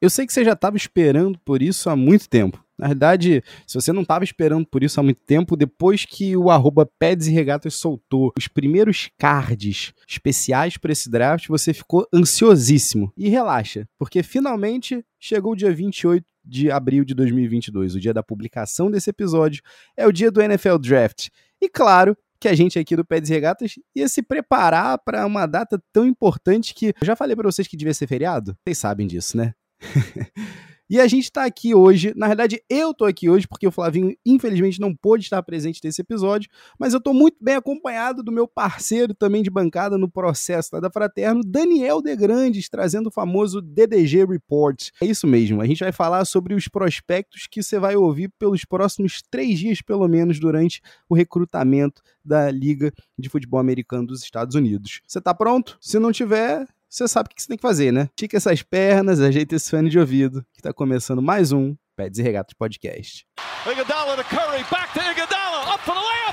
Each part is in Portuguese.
Eu sei que você já estava esperando por isso há muito tempo. Na verdade, se você não estava esperando por isso há muito tempo, depois que o arroba Peds e Regatas soltou os primeiros cards especiais para esse draft, você ficou ansiosíssimo. E relaxa, porque finalmente chegou o dia 28 de abril de 2022, o dia da publicação desse episódio, é o dia do NFL Draft. E claro, que a gente aqui do Peds Regatas ia se preparar para uma data tão importante que eu já falei para vocês que devia ser feriado. Vocês sabem disso, né? E a gente está aqui hoje, na verdade eu tô aqui hoje porque o Flavinho infelizmente não pôde estar presente nesse episódio, mas eu tô muito bem acompanhado do meu parceiro também de bancada no processo da Fraterno, Daniel De Grandes, trazendo o famoso DDG Report. É isso mesmo, a gente vai falar sobre os prospectos que você vai ouvir pelos próximos três dias pelo menos durante o recrutamento da Liga de Futebol Americano dos Estados Unidos. Você tá pronto? Se não tiver, você sabe o que você tem que fazer, né? Estica essas pernas, ajeita esse fone de ouvido, que tá começando mais um Peds e Regatas Podcast. Iguodala to Curry, back to Iguodala, up for the layup,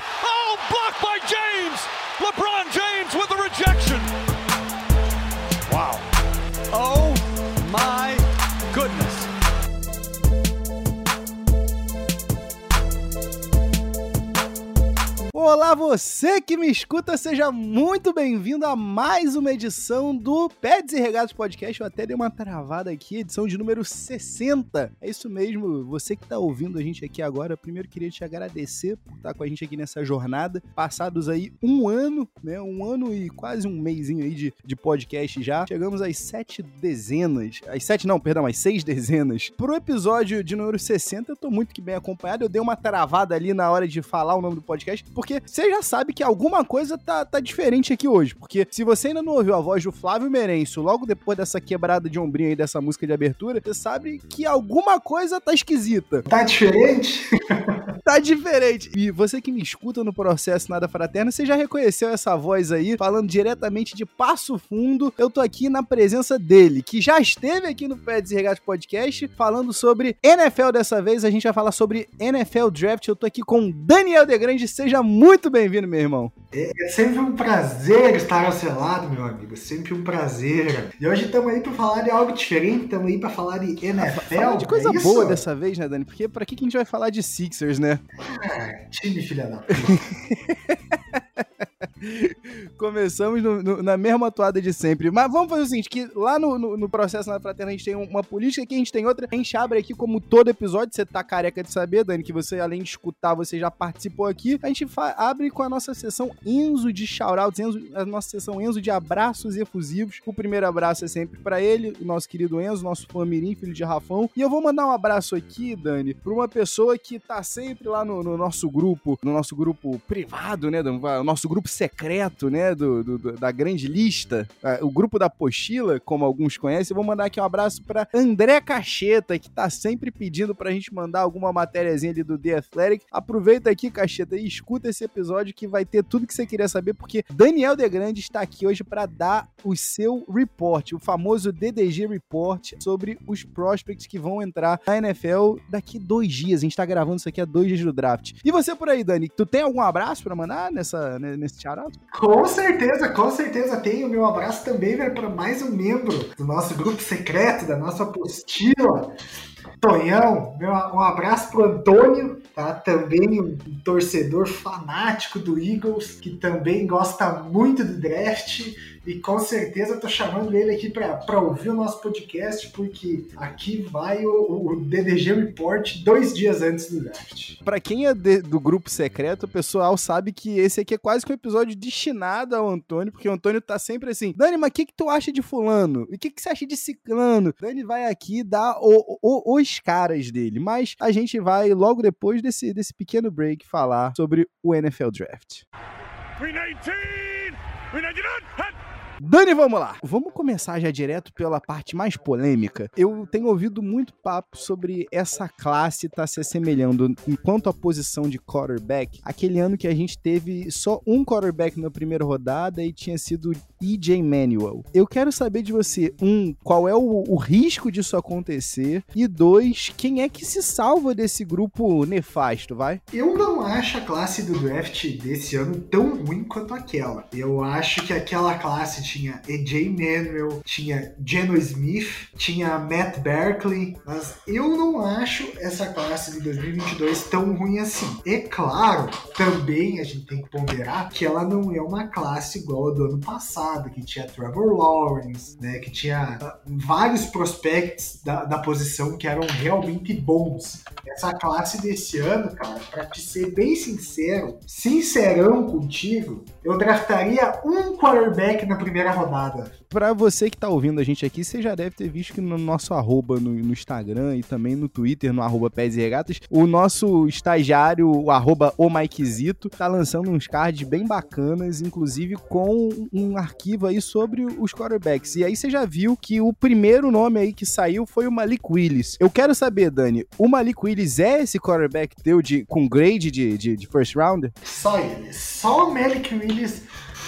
Olá, você que me escuta, seja muito bem-vindo a mais uma edição do Pets e Regatos Podcast. Eu até dei uma travada aqui, edição de número 60. É isso mesmo, você que está ouvindo a gente aqui agora, primeiro queria te agradecer por estar com a gente aqui nessa jornada. Passados aí um ano, né? Um ano e quase um mêsinho aí de, de podcast já. Chegamos às sete dezenas. Às sete, não, perdão, às seis dezenas. Pro episódio de número 60, eu tô muito que bem acompanhado. Eu dei uma travada ali na hora de falar o nome do podcast, porque porque você já sabe que alguma coisa tá, tá diferente aqui hoje. Porque se você ainda não ouviu a voz do Flávio Merenço logo depois dessa quebrada de ombrinho aí dessa música de abertura, você sabe que alguma coisa tá esquisita. Tá diferente? tá diferente. E você que me escuta no processo Nada Fraterno, você já reconheceu essa voz aí, falando diretamente de Passo Fundo. Eu tô aqui na presença dele, que já esteve aqui no Pé Desregate Podcast, falando sobre NFL dessa vez. A gente vai falar sobre NFL Draft. Eu tô aqui com Daniel Degrande. Seja muito bem-vindo, meu irmão. É, é, sempre um prazer estar ao seu lado, meu amigo. É sempre um prazer. E hoje estamos aí para falar de algo diferente, estamos aí para falar de NFL. Falar de coisa é boa dessa vez, né, Dani? Porque para que, que a gente vai falar de Sixers, né? Ah, time filha da Começamos no, no, na mesma atuada de sempre. Mas vamos fazer o seguinte: que lá no, no, processo na fraterna a gente tem uma política, aqui a gente tem outra. A gente abre aqui, como todo episódio, você tá careca de saber, Dani, que você, além de escutar, você já participou aqui. A gente abre com a nossa sessão Enzo de shoutouts, Enzo, a nossa sessão Enzo de abraços efusivos. O primeiro abraço é sempre para ele, o nosso querido Enzo, nosso fã mirim, filho de Rafão. E eu vou mandar um abraço aqui, Dani, pra uma pessoa que tá sempre lá no, no nosso grupo, no nosso grupo privado, né, o nosso grupo secreto, né, do, do da grande lista, o grupo da Pochila, como alguns conhecem. Eu vou mandar aqui um abraço para André Cacheta, que tá sempre pedindo pra gente mandar alguma matériazinha ali do The Athletic. Aproveita aqui, Cacheta, e escuta esse episódio que vai ter tudo que você queria saber, porque Daniel De Grande está aqui hoje para dar o seu report, o famoso DDG Report sobre os prospects que vão entrar na NFL daqui dois dias. A gente tá gravando isso aqui há dois dias do draft. E você por aí, Dani, tu tem algum abraço para mandar nessa, nesse Com certeza, com certeza tenho. Meu abraço também vai para mais um membro do nosso grupo secreto, da nossa apostila. Tonhão, meu, um abraço pro Antônio, tá? Também um torcedor fanático do Eagles, que também gosta muito do draft e com certeza tô chamando ele aqui para ouvir o nosso podcast, porque aqui vai o, o, DDG Report dois dias antes do draft. Para quem é de, do grupo secreto, o pessoal sabe que esse aqui é quase que um episódio destinado ao Antônio, porque o Antônio tá sempre assim: Dani, mas o que, que tu acha de Fulano? E o que, que você acha de Ciclano? Dani vai aqui dar o, o, os caras dele, mas a gente vai logo depois desse, desse pequeno break falar sobre o NFL Draft. 319! 319! Dani, vamos lá. Vamos começar já direto pela parte mais polêmica. Eu tenho ouvido muito papo sobre essa classe tá se assemelhando enquanto a posição de quarterback. Aquele ano que a gente teve só um quarterback na primeira rodada e tinha sido EJ Manuel. Eu quero saber de você, um, qual é o, o risco disso acontecer? E dois, quem é que se salva desse grupo nefasto, vai? Eu não acho a classe do draft desse ano tão ruim quanto aquela. Eu acho que aquela classe tinha AJ Manuel, tinha Geno Smith, tinha Matt Berkeley, mas eu não acho essa classe de 2022 tão ruim assim. É claro, também a gente tem que ponderar que ela não é uma classe igual a do ano passado, que tinha Trevor Lawrence, né, que tinha ah, vários prospects da, da posição que eram realmente bons. Essa classe desse ano, cara, pra te ser bem sincero, sincerão contigo, eu draftaria um quarterback na primeira rodada. Pra você que tá ouvindo a gente aqui, você já deve ter visto que no nosso arroba no, no Instagram e também no Twitter, no arroba Pés e Regatas, o nosso estagiário, o arroba o Mikezito, tá lançando uns cards bem bacanas, inclusive com um arquivo aí sobre os quarterbacks. E aí você já viu que o primeiro nome aí que saiu foi o Malik Willis. Eu quero saber, Dani, o Malik Willis é esse quarterback teu de, com grade de, de, de first round? Só ele. Só o Malik Willis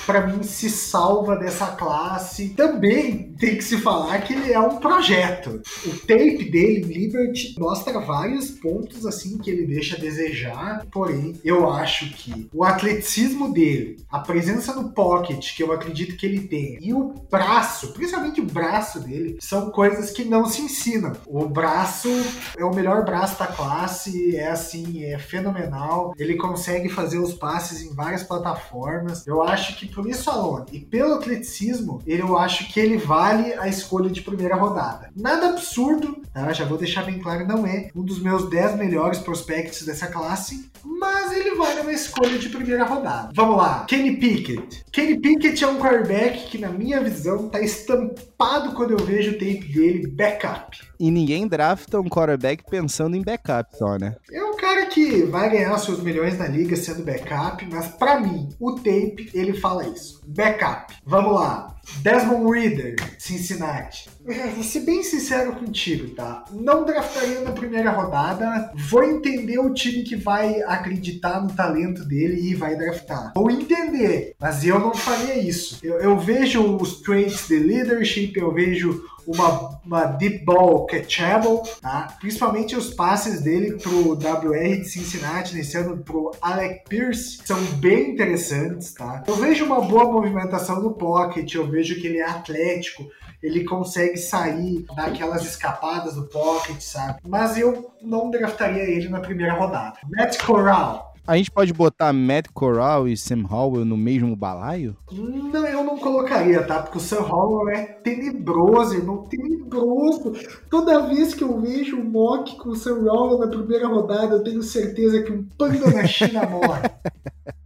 para mim se salva dessa classe. Também tem que se falar que ele é um projeto. O tape dele Liberty mostra vários pontos assim que ele deixa a desejar, porém eu acho que o atleticismo dele, a presença no pocket que eu acredito que ele tem e o braço, principalmente o braço dele, são coisas que não se ensinam. O braço é o melhor braço da classe, é assim, é fenomenal. Ele consegue fazer os passes em várias plataformas. Eu acho que por isso, Alone, e pelo atleticismo, eu acho que ele vale a escolha de primeira rodada. Nada absurdo, tá? Já vou deixar bem claro, não é um dos meus 10 melhores prospects dessa classe, mas ele vale uma escolha de primeira rodada. Vamos lá, Kenny Pickett. Kenny Pickett é um quarterback que, na minha visão, tá estampado quando eu vejo o tape dele backup. E ninguém drafta um quarterback pensando em backup só, né? Um cara que vai ganhar seus milhões na liga sendo backup, mas para mim, o tape, ele fala isso. Backup. Vamos lá. Desmond Reader, Cincinnati. Vou ser bem sincero contigo, tá? Não draftaria na primeira rodada. Vou entender o time que vai acreditar no talento dele e vai draftar. Vou entender, mas eu não faria isso. Eu, eu vejo os traits de leadership, eu vejo uma, uma deep ball catchable, tá? Principalmente os passes dele pro WR de Cincinnati nesse ano pro Alec Pierce são bem interessantes, tá? Eu vejo uma boa movimentação no pocket, eu vejo que ele é atlético, ele consegue sair daquelas escapadas do pocket, sabe? Mas eu não draftaria ele na primeira rodada. Matt Corral, a gente pode botar Matt Corral e Sam Howell no mesmo balaio? Não, eu não colocaria, tá? Porque o Sam Howell é tenebroso, irmão, tenebroso. Toda vez que eu vejo o mock com o Sam Howell na primeira rodada, eu tenho certeza que um panda na China morre.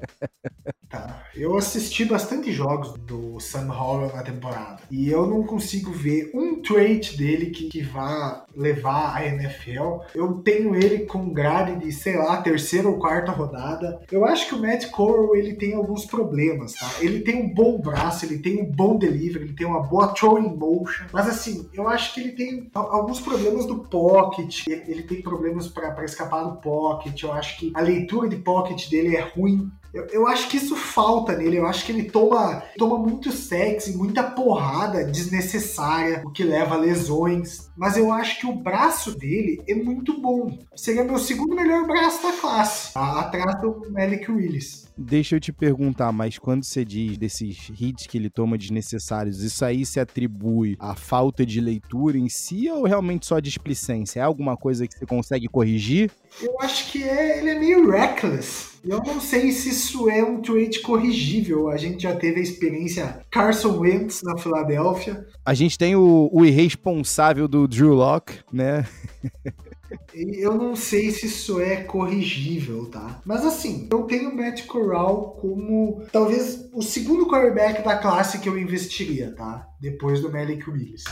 Tá. Eu assisti bastante jogos do Sam Howell na temporada e eu não consigo ver um trait dele que, que vá levar a NFL. Eu tenho ele com grade de, sei lá, terceira ou quarta rodada. Eu acho que o Matt Corral ele tem alguns problemas, tá? Ele tem um bom braço, ele tem um bom delivery, ele tem uma boa throwing motion, mas assim, eu acho que ele tem alguns problemas do pocket, ele, tem problemas para escapar do pocket. Eu acho que a leitura de pocket dele é ruim. Eu, eu, acho que isso falta nele. Eu acho que ele toma, toma muito sexo e muita porrada desnecessária, o que leva a lesões. Mas eu acho que o braço dele é muito bom. Seria meu segundo melhor braço da classe, tá? atrás do Malik Willis. Deixa eu te perguntar, mas quando você diz desses hits que ele toma desnecessários, isso aí se atribui à falta de leitura em si ou realmente só displicência? É alguma coisa que você consegue corrigir? Eu acho que é, ele é meio reckless. Eu não sei se isso é um tweet corrigível. A gente já teve a experiência Carson Wentz na Filadélfia. A gente tem o, o irresponsável do Drew Locke, né? Eu não sei se isso é corrigível, tá? Mas assim, eu tenho o Matt Corral como talvez o segundo quarterback da classe que eu investiria, tá? Depois do Malik Willis.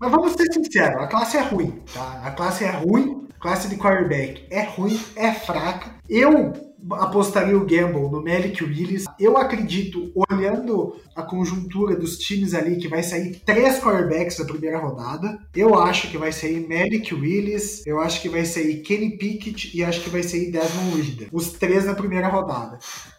Mas vamos ser sinceros, a classe é ruim, tá? A classe é ruim, a classe de quarterback é ruim, é fraca. Eu apostaria o gamble no Malik Willis. Eu acredito, olhando a conjuntura dos times ali, que vai sair três quarterbacks na primeira rodada. Eu acho que vai sair Malik Willis, eu acho que vai sair Kenny Pickett e acho que vai sair Desmond Reader. Os três na primeira rodada.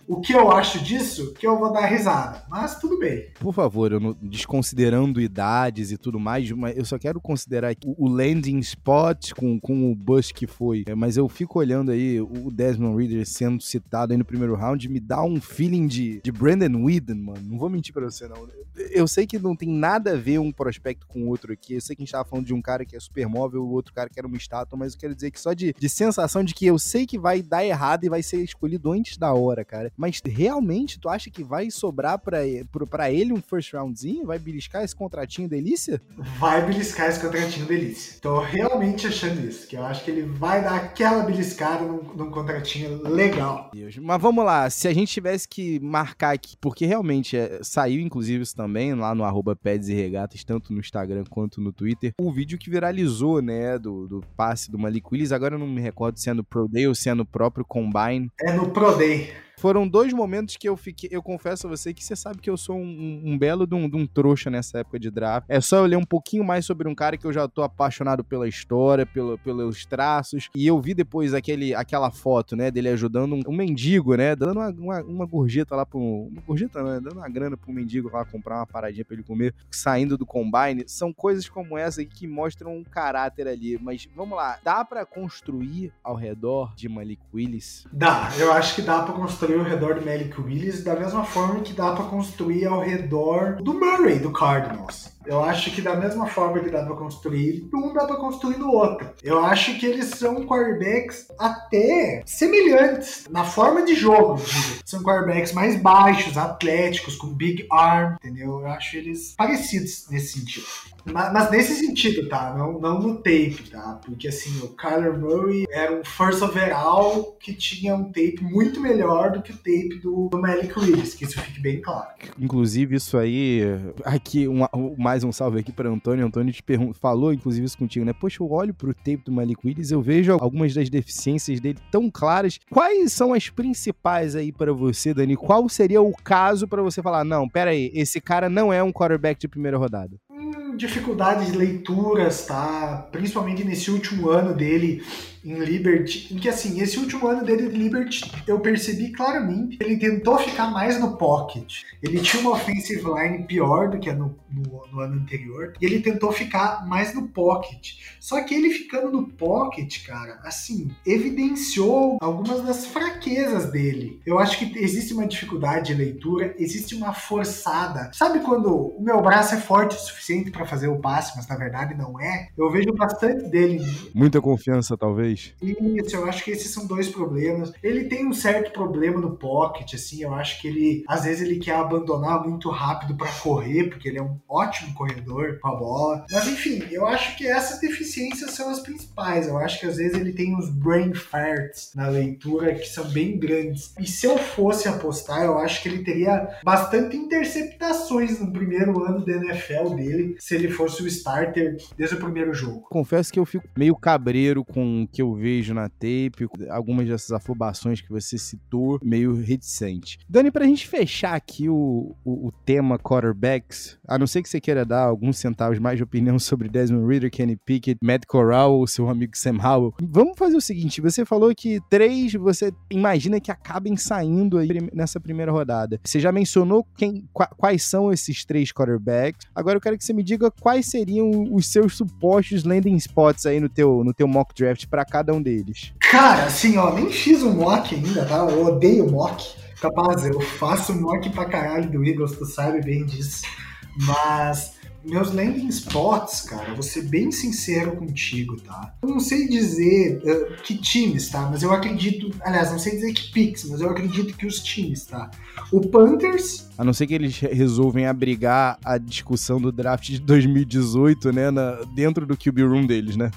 O que eu acho disso, que eu vou dar risada. Mas tudo bem. Por favor, eu não, desconsiderando idades e tudo mais, eu só quero considerar o, o landing spot com, com o Bush que foi. É, mas eu fico olhando aí o Desmond Reader sendo citado aí no primeiro round, me dá um feeling de, de Brandon Whedon, mano. Não vou mentir pra você, não. Eu sei que não tem nada a ver um prospecto com o outro aqui. Eu sei que a gente tava falando de um cara que é super móvel, o outro cara que era uma estátua, mas eu quero dizer que só de, de sensação de que eu sei que vai dar errado e vai ser escolhido antes da hora, cara. Mas realmente, tu acha que vai sobrar pra, pra ele um first roundzinho? Vai beliscar esse contratinho delícia? Vai beliscar esse contratinho delícia. Tô realmente achando isso, que eu acho que ele vai dar aquela beliscada num, num contratinho legal. Deus. Mas vamos lá, se a gente tivesse que marcar aqui, porque realmente é, saiu inclusive isso também lá no arroba Peds e Regatas, tanto no Instagram quanto no Twitter, o vídeo que viralizou, né, do, do passe do Malik Willis, agora eu não me recordo se é no Pro Day ou se é no próprio Combine. É no Pro Day. Foram dois momentos que eu fiquei. Eu confesso a você que você sabe que eu sou um, um belo de um, de um, trouxa nessa época de draft. É só eu ler um pouquinho mais sobre um cara que eu já tô apaixonado pela história, pelo, pelos traços. E eu vi depois aquele, aquela foto, né, dele ajudando um, um mendigo, né? Dando uma, uma, uma, gorjeta lá pro. Uma gorjeta, né? Dando uma grana pro mendigo lá comprar uma paradinha pra ele comer, saindo do combine. São coisas como essa que mostram um caráter ali. Mas vamos lá, dá para construir ao redor de Malik Willis? Dá, eu acho que dá pra construir construir ao redor do Malik Willis da mesma forma que dá para construir ao redor do Murray do Cardinals. Eu acho que da mesma forma que dá pra construir um, dá pra construir no outro. Eu acho que eles são quarterbacks até semelhantes na forma de jogo. São quarterbacks mais baixos, atléticos, com big arm, entendeu? Eu acho eles parecidos nesse sentido. Mas, nesse sentido, tá? Não, não no tape, tá? Porque assim, o Kyler Murray era um first overall que tinha um tape muito melhor do que o tape do, do Malik Willis, que isso fique bem claro. Inclusive, isso aí, aqui, um, mais mais um salve aqui para Antônio. Antônio te falou, inclusive, isso contigo, né? Poxa, eu olho pro tape do Malik Willis, eu vejo algumas das deficiências dele tão claras. Quais são as principais aí para você, Dani? Qual seria o caso para você falar, não, pera aí, esse cara não é um quarterback de primeira rodada? Dificuldades de leituras, tá? Principalmente nesse último ano dele em Liberty, em que assim, esse último ano dele de Liberty, eu percebi claramente ele tentou ficar mais no pocket. Ele tinha uma offensive line pior do que no, no, no, ano anterior, e ele tentou ficar mais no pocket. Só que ele ficando no pocket, cara, assim, evidenciou algumas das fraquezas dele. Eu acho que existe uma dificuldade de leitura, existe uma forçada. Sabe quando o meu braço é forte o suficiente para fazer o passe, mas na verdade não é? Eu vejo bastante dele. Muita confiança, talvez isso, eu acho que esses são dois problemas. Ele tem um certo problema no pocket, assim, eu acho que ele, às vezes, ele quer abandonar muito rápido para correr, porque ele é um ótimo corredor com a bola. Mas, enfim, eu acho que essas deficiências são as principais. Eu acho que, às vezes, ele tem uns brain farts na leitura que são bem grandes. E se eu fosse apostar, eu acho que ele teria bastante interceptações no primeiro ano da NFL dele, se ele fosse o starter desde o primeiro jogo. Confesso que eu fico meio cabreiro com que eu vejo na tape, algumas dessas afobações que você citou, meio reticente. Dani, pra gente fechar aqui o, o, o, tema quarterbacks, a não ser que você queira dar alguns centavos mais de opinião sobre Desmond Reader, Kenny Pickett, Matt Corral ou seu amigo Sam Howell, vamos fazer o seguinte, você falou que três você imagina que acabem saindo aí nessa primeira rodada. Você já mencionou quem, quais são esses três quarterbacks. Agora eu quero que você me diga quais seriam os seus supostos landing spots aí no teu, no teu mock draft para cada um deles? Cara, assim, ó, nem fiz um mock ainda, tá? Eu odeio mock. Capaz, eu faço mock pra caralho do Eagles, tu sabe bem disso. Mas meus landing spots, cara, vou ser bem sincero contigo, tá? Eu não sei dizer uh, que times, tá? Mas eu acredito, aliás, não sei dizer que picks, mas eu acredito que os times, tá? O Panthers. A não ser que eles resolvem abrigar a discussão do draft de 2018, né? Na, dentro do QB room deles, né?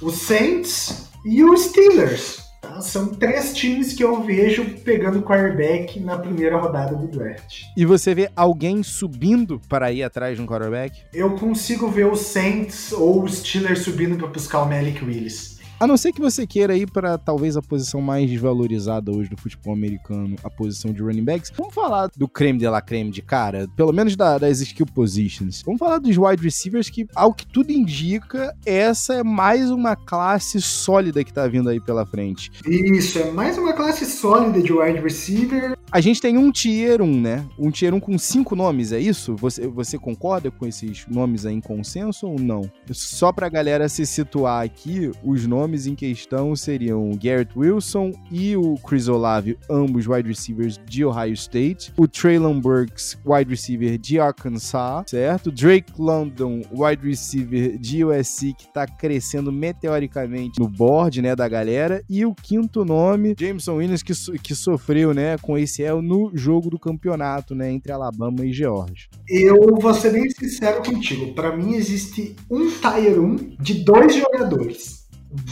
o Saints e o Steelers. Tá? São três times que eu vejo pegando quarterback na primeira rodada do draft. E você vê alguém subindo para ir atrás de um quarterback? Eu consigo ver o Saints ou o Steelers subindo para buscar o Malik Willis. A não ser que você queira ir para talvez a posição mais desvalorizada hoje do futebol americano, a posição de running backs. Vamos falar do creme de la creme de cara, pelo menos da, das skill positions. Vamos falar dos wide receivers que, ao que tudo indica, essa é mais uma classe sólida que tá vindo aí pela frente. Isso, é mais uma classe sólida de wide receiver. A gente tem um tier 1, né? Um tier 1 com cinco nomes, é isso? Você, você concorda com esses nomes aí em consenso ou não? Só pra galera se situar aqui, os nomes em questão seriam Garrett Wilson e o Chris Olave, ambos wide receivers de Ohio State. O Traylon Burks, wide receiver de Arkansas, certo? Drake London, wide receiver de USC, que tá crescendo meteoricamente no board, né, da galera. E o quinto nome, Jameson Williams, que, que sofreu, né, com esse el no jogo do campeonato, né, entre Alabama e Georgia. Eu vou ser bem sincero contigo. Para mim existe um Tier 1 de dois jogadores.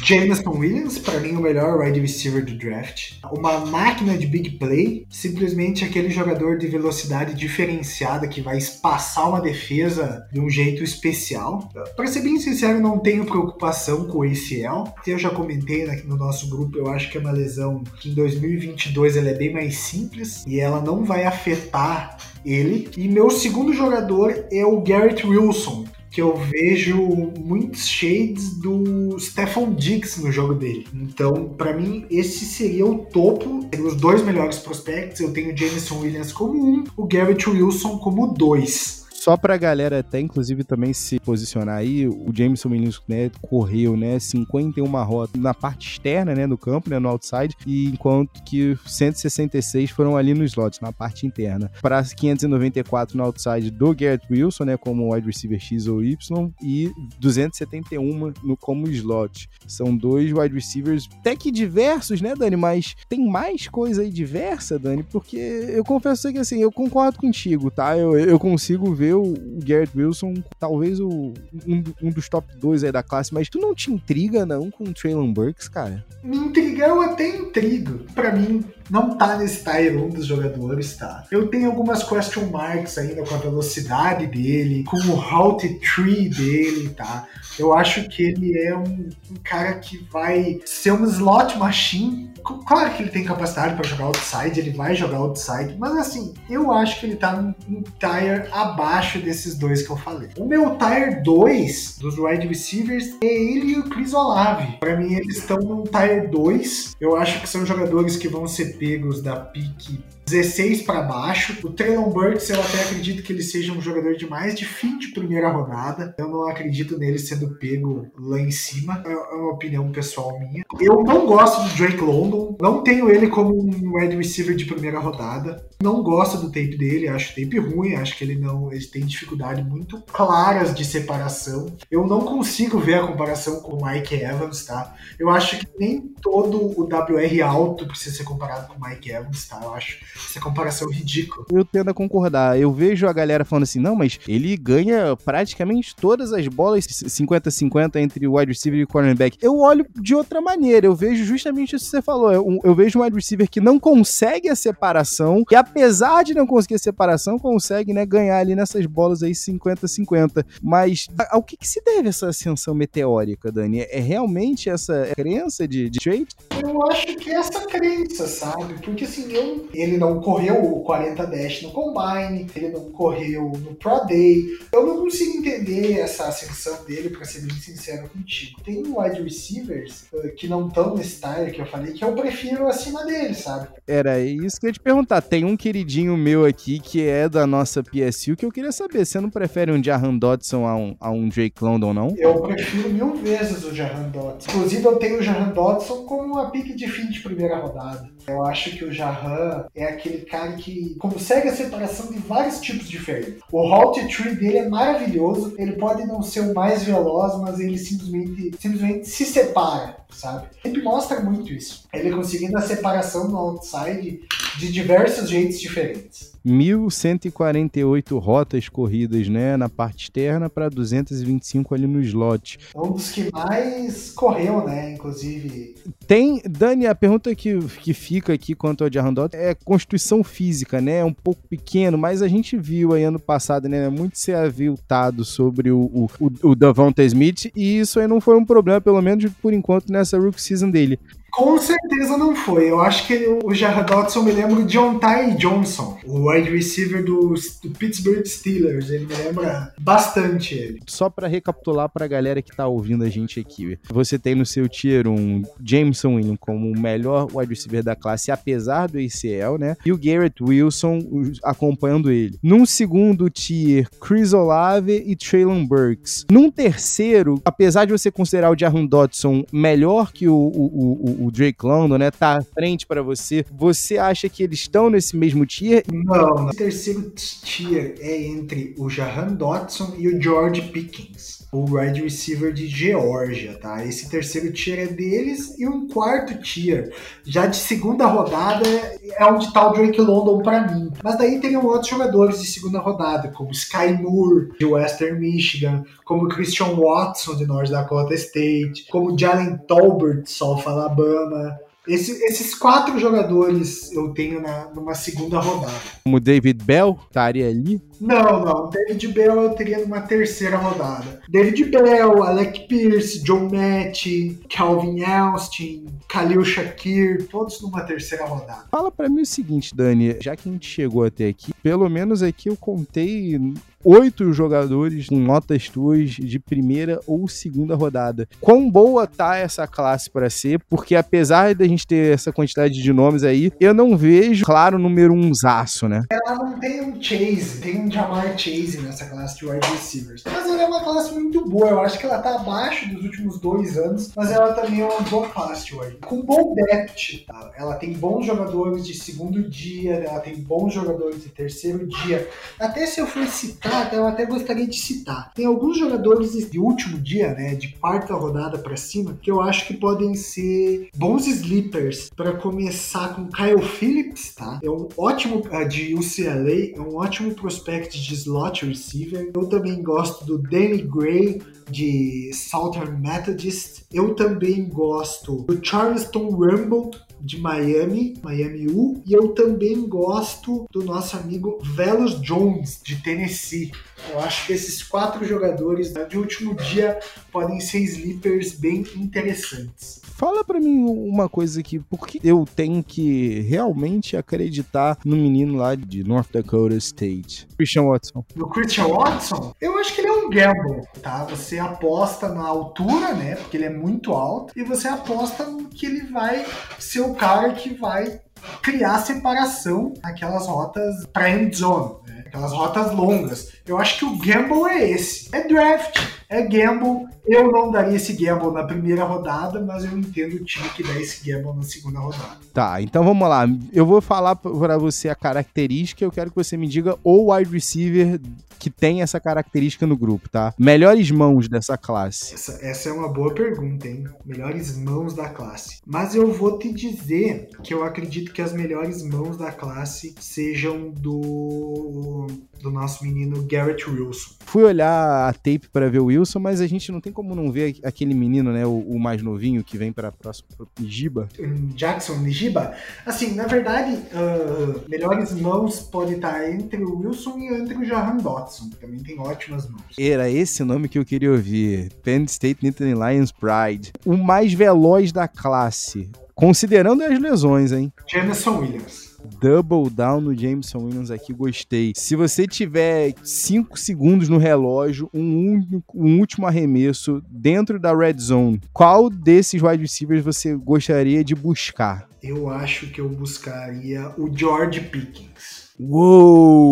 Jameson Williams, para mim, o melhor wide receiver do draft. Uma máquina de big play, simplesmente aquele jogador de velocidade diferenciada que vai espaçar uma defesa de um jeito especial. Para ser bem sincero, não tenho preocupação com o ACL. Eu já comentei aqui no nosso grupo, eu acho que é uma lesão que em 2022 ela é bem mais simples e ela não vai afetar ele. E meu segundo jogador é o Garrett Wilson, que eu vejo muitos shades do Stephon Diggs no jogo dele. Então, para mim, esse seria o topo, os dois melhores prospectos. Eu tenho o Jameson Williams como um, o Garrett Wilson como dois. Só pra galera até, inclusive, também se posicionar aí, o Jameson Williams né, correu, né, 51 rotas na parte externa, né, no campo, né, no outside, e enquanto que 166 foram ali no slot, na parte interna. Para 594 no outside do Garrett Wilson, né, como wide receiver X ou Y, e 271 no como slot. São dois wide receivers até que diversos, né, Dani, mas tem mais coisa aí diversa, Dani, porque eu confesso que, assim, eu concordo contigo, tá? Eu, eu consigo ver o Garrett Wilson, talvez o, um, um, dos top 2 aí da classe, mas tu não te intriga, não, com o Traylon Burks, cara? Me intrigar eu até intrigo. Pra mim, não tá nesse tier 1 dos jogadores, tá? Eu tenho algumas question marks ainda com a velocidade dele, com o route tree dele, tá? Eu acho que ele é um, um cara que vai ser um slot machine. Claro que ele tem capacidade para jogar outside, ele vai jogar outside, mas assim, eu acho que ele tá num tier abaixo desses dois que eu falei. O meu tier 2 dos wide receivers é ele e o Chris Olave. Para mim, eles estão num tier 2. Eu acho que são jogadores que vão ser pegos da pique 16 para baixo. O Traylon Burks, eu até acredito que ele seja um jogador de mais de fim de primeira rodada. Eu não acredito nele sendo pego lá em cima. É, é uma opinião pessoal minha. Eu não gosto do Drake London. Não tenho ele como um wide receiver de primeira rodada. Não gosto do tape dele. Acho o tape ruim. Acho que ele não ele tem dificuldade muito claras de separação. Eu não consigo ver a comparação com o Mike Evans, tá? Eu acho que nem todo o WR alto precisa ser comparado com o Mike Evans, tá? Eu acho essa comparação ridícula. Eu tendo a concordar. Eu vejo a galera falando assim, não, mas ele ganha praticamente todas as bolas 50-50 entre o wide receiver e o cornerback. Eu olho de outra maneira. Eu vejo justamente isso que você falou. Eu, eu vejo um wide receiver que não consegue a separação e apesar de não conseguir a separação, consegue, né, ganhar ali nessas bolas aí 50-50. Mas ao que, que, se deve essa ascensão meteórica, Dani? É realmente essa crença de, de trade? Eu acho que é essa crença, sabe? Porque assim, eu, ele não correu o 40 dash no Combine, ele não correu no Pro Day. Eu não consigo entender essa ascensão dele, pra ser bem sincero contigo. Tem wide receivers uh, que não estão nesse tire que eu falei que eu prefiro acima dele, sabe? Era isso que eu ia te perguntar. Tem um queridinho meu aqui que é da nossa PSU que eu queria saber. Você não prefere um Jahan Dodson a um, a um Drake London, não? Eu prefiro mil vezes o Jahan Dodson. Inclusive, eu tenho o Jahan Dodson como uma pique de fim de primeira rodada. Eu acho que o Jahan é aquele cara que consegue a separação de vários tipos diferentes. O route tree dele é maravilhoso. Ele pode não ser o mais veloz, mas ele simplesmente, simplesmente se separa, sabe? Ele mostra muito isso. Ele conseguindo a separação no outside de diversos jeitos diferentes. 1.148 rotas corridas, né, na parte externa para 225 ali no slot. É um dos que mais correu, né, inclusive. Tem, Dani, a pergunta que, que fica aqui quanto ao Jarrandot é constituição física, né, é um pouco pequeno, mas a gente viu aí ano passado, né, muito ser aviltado sobre o, o, o, o Davante Smith e isso aí não foi um problema, pelo menos por enquanto, nessa rookie season dele. Com certeza não foi. Eu acho que o Jared Dodson me lembra de John Ty Johnson, o wide receiver do, do, Pittsburgh Steelers. Ele me lembra bastante ele. Só para recapitular para a galera que tá ouvindo a gente aqui. Você tem no seu tier um Jameson Williams como o melhor wide receiver da classe, apesar do ACL, né? E o Garrett Wilson acompanhando ele. Num segundo tier, Chris Olave e Traylon Burks. Num terceiro, apesar de você considerar o Jaron Dodson melhor que o, o, o o Drake London, né, tá à frente para você, você acha que eles estão nesse mesmo tier? Não, o terceiro tier é entre o Jahan Dotson e o George Pickens o wide receiver de Geórgia, tá? Esse terceiro tier é deles e um quarto tier, já de segunda rodada, é onde tá o Drake London para mim. Mas daí teriam outros jogadores de segunda rodada, como Sky Moore, de Western Michigan, como Christian Watson, de North Dakota State, como Jalen Tolbert, South Alabama, esse, esses quatro jogadores eu tenho na, numa segunda rodada. Como David Bell estaria ali? Não, não. David Bell eu teria numa terceira rodada. David Bell, Alec Pierce, John Matt, Calvin Austin, Khalil Shakir, todos numa terceira rodada. Fala para mim o seguinte, Dani, já que a gente chegou até aqui, pelo menos aqui eu contei oito jogadores com notas tuas de primeira ou segunda rodada. Quão boa tá essa classe para ser? Porque apesar da gente ter essa quantidade de nomes aí, eu não vejo, claro, número um zaço, né? Ela não tem um Chase, tem um Jamar Chase nessa classe de wide receivers. Mas ela é uma classe muito boa. Eu acho que ela tá abaixo dos últimos dois anos, mas ela também é uma boa classe de wide. Com bom depth, tá? Ela tem bons jogadores de segundo dia, ela tem bons jogadores de terceiro dia. Até se eu for citar eu até gostaria de citar. Tem alguns jogadores de último dia, né, de quarta rodada para cima, que eu acho que podem ser bons sleepers para começar com Kyle Phillips, tá? É um ótimo uh, de UCLA, é um ótimo prospect de slot receiver. Eu também gosto do Danny Gray de Southern Methodist. Eu também gosto do Charleston Rumble, de Miami, Miami U, e eu também gosto do nosso amigo Velos Jones, de Tennessee. Eu acho que esses quatro jogadores de último dia podem ser sleepers bem interessantes. Fala para mim uma coisa aqui, por que eu tenho que realmente acreditar no menino lá de North Dakota State, Christian Watson? No Christian Watson? Eu acho que ele é um gamble, tá? Você aposta na altura, né? Porque ele é muito alto, e você aposta que ele vai ser o cara que vai criar separação naquelas rotas para end zone, né? aquelas rotas longas. Eu acho que o gamble é esse. É draft, é gamble. Eu não daria esse gamble na primeira rodada, mas eu entendo o time que dá esse gamble na segunda rodada. Tá, então vamos lá. Eu vou falar para você a característica, eu quero que você me diga o wide receiver que tem essa característica no grupo, tá? Melhores mãos dessa classe. Essa, essa é uma boa pergunta, hein? Melhores mãos da classe. Mas eu vou te dizer que eu acredito que as melhores mãos da classe sejam do do nosso menino Garrett Wilson. Fui olhar a tape para ver o Wilson, mas a gente não tem como não ver aquele menino, né, o, o mais novinho que vem para próximo Nijiba. Jackson Nijiba. Assim, na verdade, uh, melhores mãos pode estar entre o Wilson e entre o Jahan Dotson, que também tem ótimas mãos. Era esse o nome que eu queria ouvir. Penn State Nittany Lions Pride. O mais veloz da classe. Considerando as lesões, hein? Jameson Williams. Double down no Jameson Williams aqui, gostei. Se você tiver 5 segundos no relógio, um, único, um último arremesso dentro da red zone, qual desses wide receivers você gostaria de buscar? Eu acho que eu buscaria o George Pickens. Uou!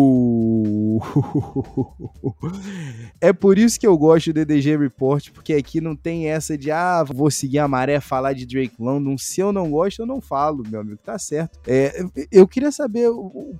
É por isso que eu gosto do DDG Report, porque aqui não tem essa de, ah, vou seguir a maré, falar de Drake London. Se eu não gosto, eu não falo, meu amigo, tá certo. É, eu queria saber,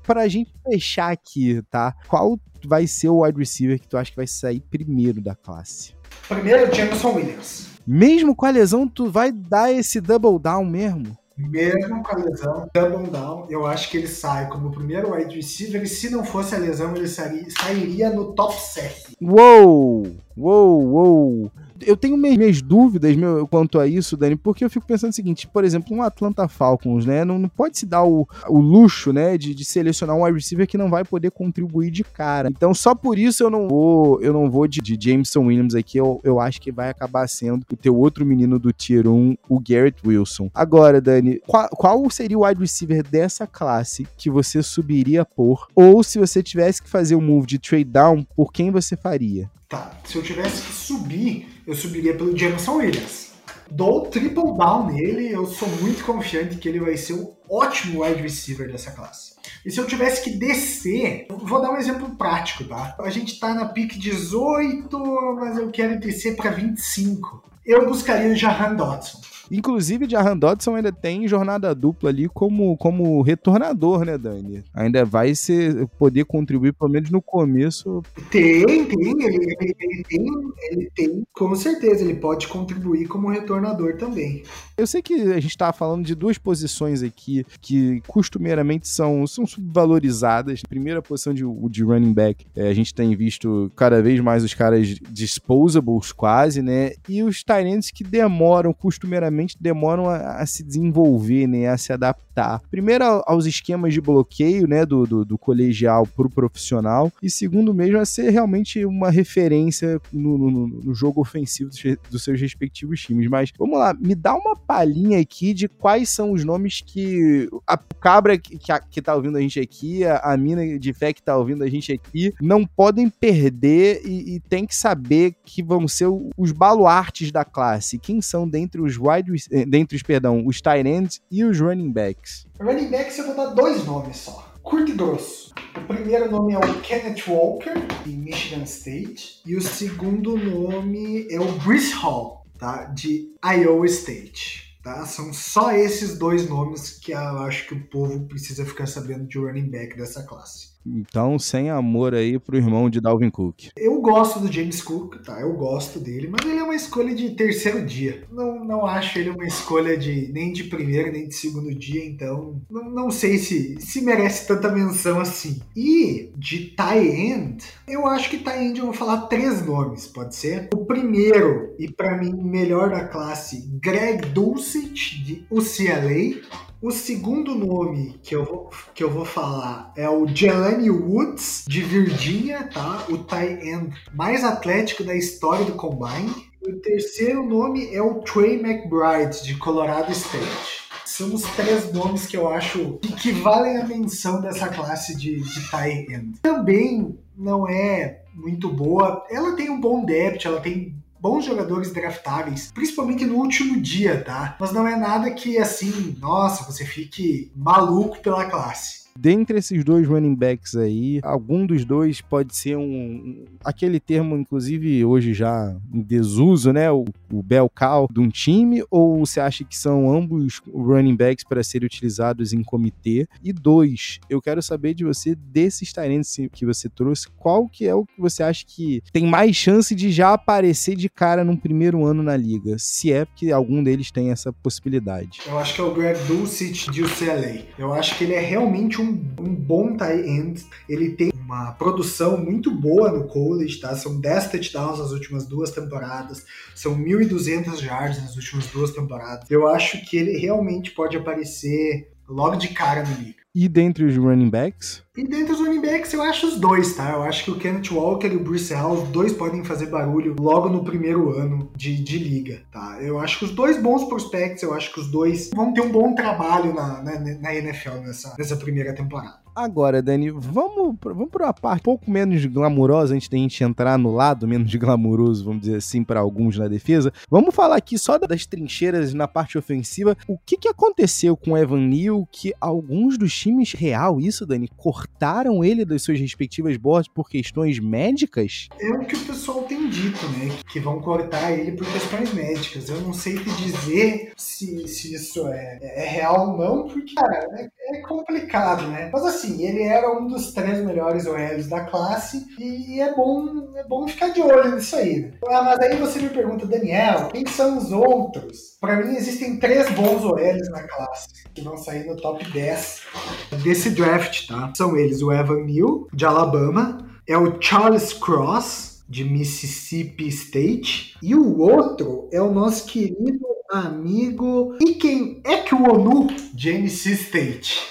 pra gente fechar aqui, tá? Qual vai ser o wide receiver que tu acha que vai sair primeiro da classe? Primeiro, Jameson Williams. Mesmo com a lesão, tu vai dar esse double down mesmo? Mesmo com a lesão, double down, eu acho que ele sai como primeiro wide receiver e se não fosse a lesão, ele sairia, sairia no top 7. Uou! Uou, uou! Eu tenho minhas dúvidas meu, quanto a isso, Dani, porque eu fico pensando o seguinte, por exemplo, um Atlanta Falcons, né, não, não pode se dar o, o luxo, né, de, de selecionar um wide receiver que não vai poder contribuir de cara. Então, só por isso eu não vou, eu não vou de, de Jameson Williams aqui, eu, eu acho que vai acabar sendo o teu outro menino do Tier 1, o Garrett Wilson. Agora, Dani, qual, qual seria o wide receiver dessa classe que você subiria por? Ou se você tivesse que fazer o um move de trade down, por quem você faria? Tá, se eu tivesse que subir, eu subiria pelo Jameson Williams. Dou triple down nele, eu sou muito confiante que ele vai ser um ótimo wide receiver dessa classe. E se eu tivesse que descer, vou dar um exemplo prático, tá? A gente tá na pick 18, mas eu quero descer para 25. Eu buscaria o Jahan Dodson. Inclusive, Jahan Dodson ainda tem jornada dupla ali como, como retornador, né, Dani? Ainda vai ser, poder contribuir, pelo menos no começo. Tem, tem, ele, ele, ele, tem, ele tem, com certeza, ele pode contribuir como retornador também. Eu sei que a gente estava falando de duas posições aqui que costumeiramente são, são subvalorizadas. Primeira posição de, de running back, é, a gente tem visto cada vez mais os caras disposables quase, né? E os Tyrants que demoram costumeiramente demoram a, a, se desenvolver, né, a se adaptar. Primeiro aos esquemas de bloqueio, né, do, do, do colegial para o profissional, e segundo mesmo a ser realmente uma referência no, no, no jogo ofensivo dos, seus respectivos times. Mas vamos lá, me dá uma palhinha aqui de quais são os nomes que a cabra que, que, que tá ouvindo a gente aqui, a, a mina de fé que tá ouvindo a gente aqui, não podem perder e, e tem que saber que vão ser os baluartes da classe. Quem são dentre os wide eh, dentre os, perdão, os tight ends e os running backs? Running backs eu vou dar dois nomes só. Curto e grosso. O primeiro nome é o Kenneth Walker, de Michigan State. E o segundo nome é o Brice Hall, tá? de Iowa State. Tá? São só esses dois nomes que eu acho que o povo precisa ficar sabendo de running back dessa classe. Então, sem amor aí pro irmão de Dalvin Cook. Eu gosto do James Cook, tá? Eu gosto dele, mas ele é uma escolha de terceiro dia. Não, não acho ele uma escolha de nem de primeiro nem de segundo dia, então não, não sei se, se merece tanta menção assim. E de tie end, eu acho que tie end eu vou falar três nomes, pode ser? O primeiro, e para mim melhor da classe, Greg Dulcich de UCLA. O segundo nome que eu vou, que eu vou falar é o Jelani Woods, de Virgínia, tá? O tight end mais atlético da história do Combine. O terceiro nome é o Trey McBride, de Colorado State. São os três nomes que eu acho que valem a menção dessa classe de, de tight end. Também não é muito boa. Ela tem um bom depth, ela tem bons jogadores draftáveis, principalmente no último dia, tá? Mas não é nada que assim, nossa, você fique maluco pela classe. Dentre esses dois running backs aí, algum dos dois pode ser um. aquele termo, inclusive, hoje já em desuso, né? O, o bel cow de um time, ou você acha que são ambos running backs para serem utilizados em comitê? E dois, eu quero saber de você, desses talentos que você trouxe, qual que é o que você acha que tem mais chance de já aparecer de cara num primeiro ano na liga? Se é que algum deles tem essa possibilidade. Eu acho que é o Greg Dulcich de UCLA. Eu acho que ele é realmente um, um bom tight end. Ele tem uma produção muito boa no college, tá? São 10 touchdowns nas últimas duas temporadas, são 1.200 yards nas últimas duas temporadas. Eu acho que ele realmente pode aparecer logo de cara no liga. E dentre os running backs? E dentre os running backs, eu acho os dois, tá? Eu acho que o Kenneth Walker e o Bruce Hall, os dois podem fazer barulho logo no primeiro ano de, de liga, tá? Eu acho que os dois bons prospects, eu acho que os dois vão ter um bom trabalho na, na, na NFL nessa, nessa primeira temporada. Agora, Dani, vamos, vamos para uma parte um pouco menos glamurosa antes da gente entrar no lado menos glamuroso, vamos dizer assim, para alguns na defesa. Vamos falar aqui só das trincheiras na parte ofensiva. O que, que aconteceu com o Evan Neal que alguns dos times real, isso, Dani, ele das suas respectivas boards por questões médicas? É o que o pessoal tem dito, né? Que vão cortar ele por questões médicas. Eu não sei te dizer se, se isso é, é real ou não, porque, cara, é, é complicado, né? Mas assim, assim, ele era um dos três melhores OLs da classe e é bom, é bom ficar de olho nisso aí. Né? Ah, mas aí você me pergunta, Daniel, quem são os outros? Para mim existem três bons OLs na classe que vão sair no top 10 desse draft, tá? São eles o Evan Neal, de Alabama, é o Charles Cross, de Mississippi State. E o outro é o nosso querido amigo Iken Ekwonu, de NC State.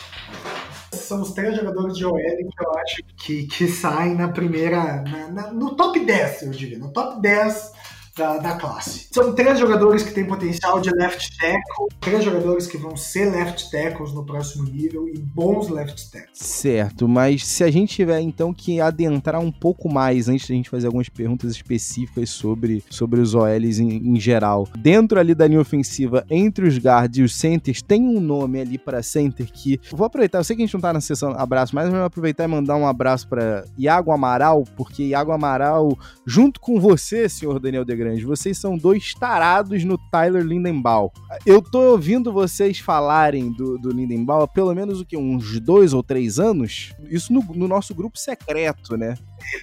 São os três jogadores de OL que eu acho que, que saem na primeira. Na, na, no top 10, eu diria. No top 10 da, da classe. São três jogadores que têm potencial de left tackle, três jogadores que vão ser left tackles no próximo nível e bons left tackles. Certo, mas se a gente tiver então que adentrar um pouco mais antes da gente fazer algumas perguntas específicas sobre, sobre os OLs em, em geral, dentro ali da linha ofensiva, entre os guards e os centers, tem um nome ali para center que. Vou aproveitar, eu sei que a gente não tá na sessão abraço, mas vou aproveitar e mandar um abraço para Iago Amaral, porque Iago Amaral, junto com você, senhor Daniel de Vocês são dois tarados no Tyler Lindenbaum. Eu tô ouvindo vocês falarem do, do Lindenbaum há pelo menos o que, uns dois ou três anos? Isso no, no nosso grupo secreto, né?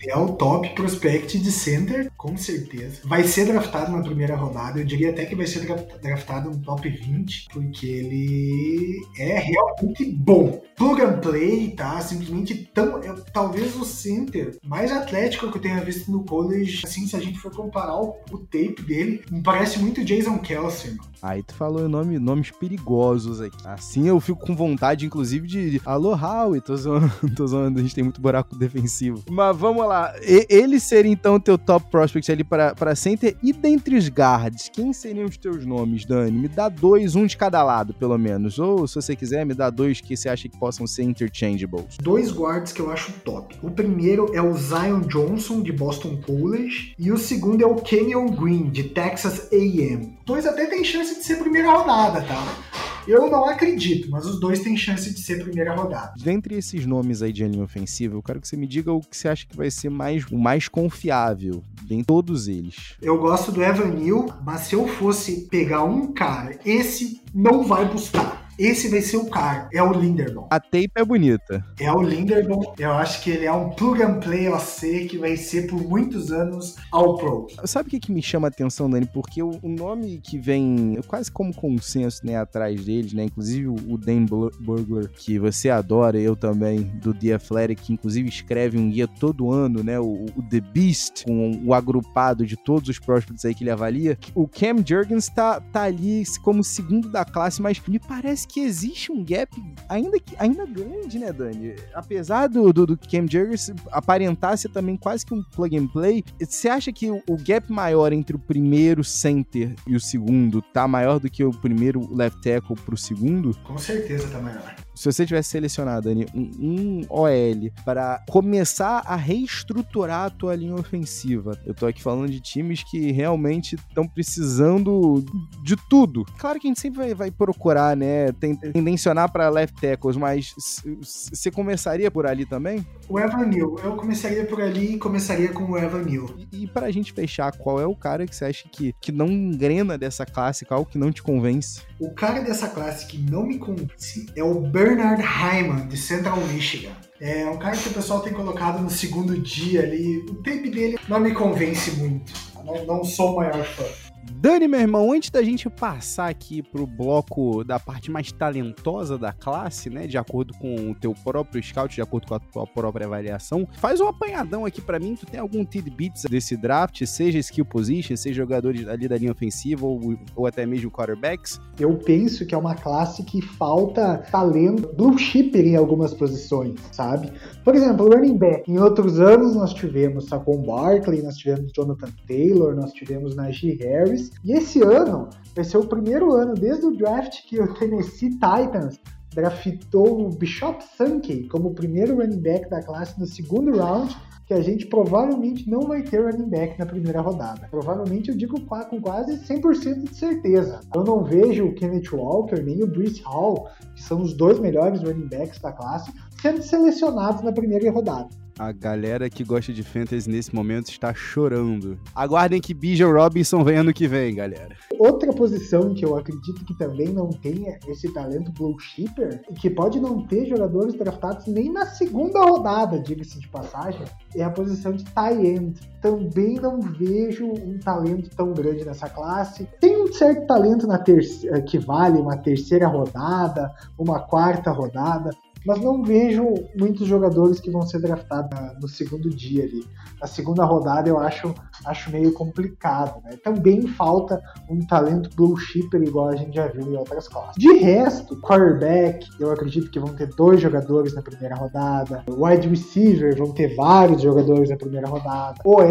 Ele é o top prospect de center, com certeza. Vai ser draftado na primeira rodada. Eu diria até que vai ser draftado no top 20, porque ele é realmente bom. Plug and play, tá? Simplesmente tão. É, talvez o center mais atlético que eu tenha visto no college. Assim, se a gente for comparar o, o tape dele, me parece muito Jason Kelsey, mano. Aí tu falou nome, nomes perigosos aqui. Assim eu fico com vontade, inclusive, de. Alô, Howie, tô zoando, tô zoando, a gente tem muito buraco defensivo. Mas vamos lá. E, ele seria então teu top prospect ali para center. E dentre os guards, quem seriam os teus nomes, Dani? Me dá dois, um de cada lado, pelo menos. Ou se você quiser, me dá dois que você acha que possam ser interchangeables. Dois guards que eu acho top. O primeiro é o Zion Johnson, de Boston College. E o segundo é o Kenyon Green, de Texas AM. Dois até tem chance de ser primeira rodada, tá? Eu não acredito, mas os dois têm chance de ser primeira rodada. Dentre esses nomes aí de linha ofensiva, eu quero que você me diga o que você acha que vai ser mais, o mais confiável em todos eles. Eu gosto do Evan Neal, mas se eu fosse pegar um cara, esse não vai buscar esse vai ser o cara, é o Linderbaum. A tape é bonita. É o Linderbaum, eu acho que ele é um plug and play OC que vai ser por muitos anos ao pro. Sabe o que, que me chama a atenção, Dani? Porque o, nome que vem quase como consenso né, atrás deles, né? Inclusive o Dan Burglar, que você adora, eu também, do The Athletic, que inclusive escreve um guia todo ano, né? O, o The Beast, com o agrupado de todos os prospects aí que ele avalia. O Cam Jurgens tá, tá ali como segundo da classe, mas me parece que existe um gap ainda, ainda grande, né, Dani? Apesar do, do, do Cam Jurgens aparentar ser também quase que um plug and play, você acha que o, o, gap maior entre o primeiro center e o segundo tá maior do que o primeiro left tackle pro segundo? Com certeza tá maior se você tivesse selecionado, Dani, um, um OL para começar a reestruturar a tua linha ofensiva, eu tô aqui falando de times que realmente estão precisando de tudo. Claro que a gente sempre vai, vai procurar, né, tendencionar para left tackles, mas você começaria por ali também? O Evan Neal. Eu começaria por ali e começaria com o Evan Neal. E, e pra gente fechar, qual é o cara que você acha que, que não engrena dessa classe, qual que não te convence? O cara dessa classe que não me convence é o Bernard Hyman, de Central Michigan. É um cara que o pessoal tem colocado no segundo dia ali. O tape dele não me convence muito. Não, não sou o maior fã. Dani, meu irmão, antes da gente passar aqui pro bloco da parte mais talentosa da classe, né, de acordo com o teu próprio scout, de acordo com a tua própria avaliação, faz um apanhadão aqui para mim, tu tem algum tidbits desse draft, seja skill position, seja jogadores ali da linha ofensiva ou, ou até mesmo quarterbacks? Eu penso que é uma classe que falta talento blue chipper em algumas posições, sabe? Por exemplo, running back. Em outros anos nós tivemos Saquon Barkley, nós tivemos Jonathan Taylor, nós tivemos Najee Harris, e esse ano vai ser o primeiro ano desde o draft que o Tennessee Titans draftou o Bishop Sankey como o primeiro running back da classe no segundo round, que a gente provavelmente não vai ter running back na primeira rodada. Provavelmente eu digo com quase 100% de certeza. Eu não vejo o Kenneth Walker nem o Bruce Hall, que são os dois melhores running backs da classe, sendo selecionados na primeira rodada. A galera que gosta de fantasy nesse momento está chorando. Aguardem que Bijan Robinson venha ano que vem, galera. Outra posição que eu acredito que também não tenha esse talento blue chipper, que pode não ter jogadores draftados nem na segunda rodada, diga-se de passagem, é a posição de tie end. Também não vejo um talento tão grande nessa classe. Tem um certo talento na ter que vale uma terceira rodada, uma quarta rodada, mas não vejo muitos jogadores que vão ser draftados no segundo dia ali. Na segunda rodada eu acho, acho meio complicado, né? Também falta um talento blue chipper igual a gente já viu em outras classes. De resto, quarterback, eu acredito que vão ter dois jogadores na primeira rodada. Wide receiver, vão ter vários jogadores na primeira rodada. OL,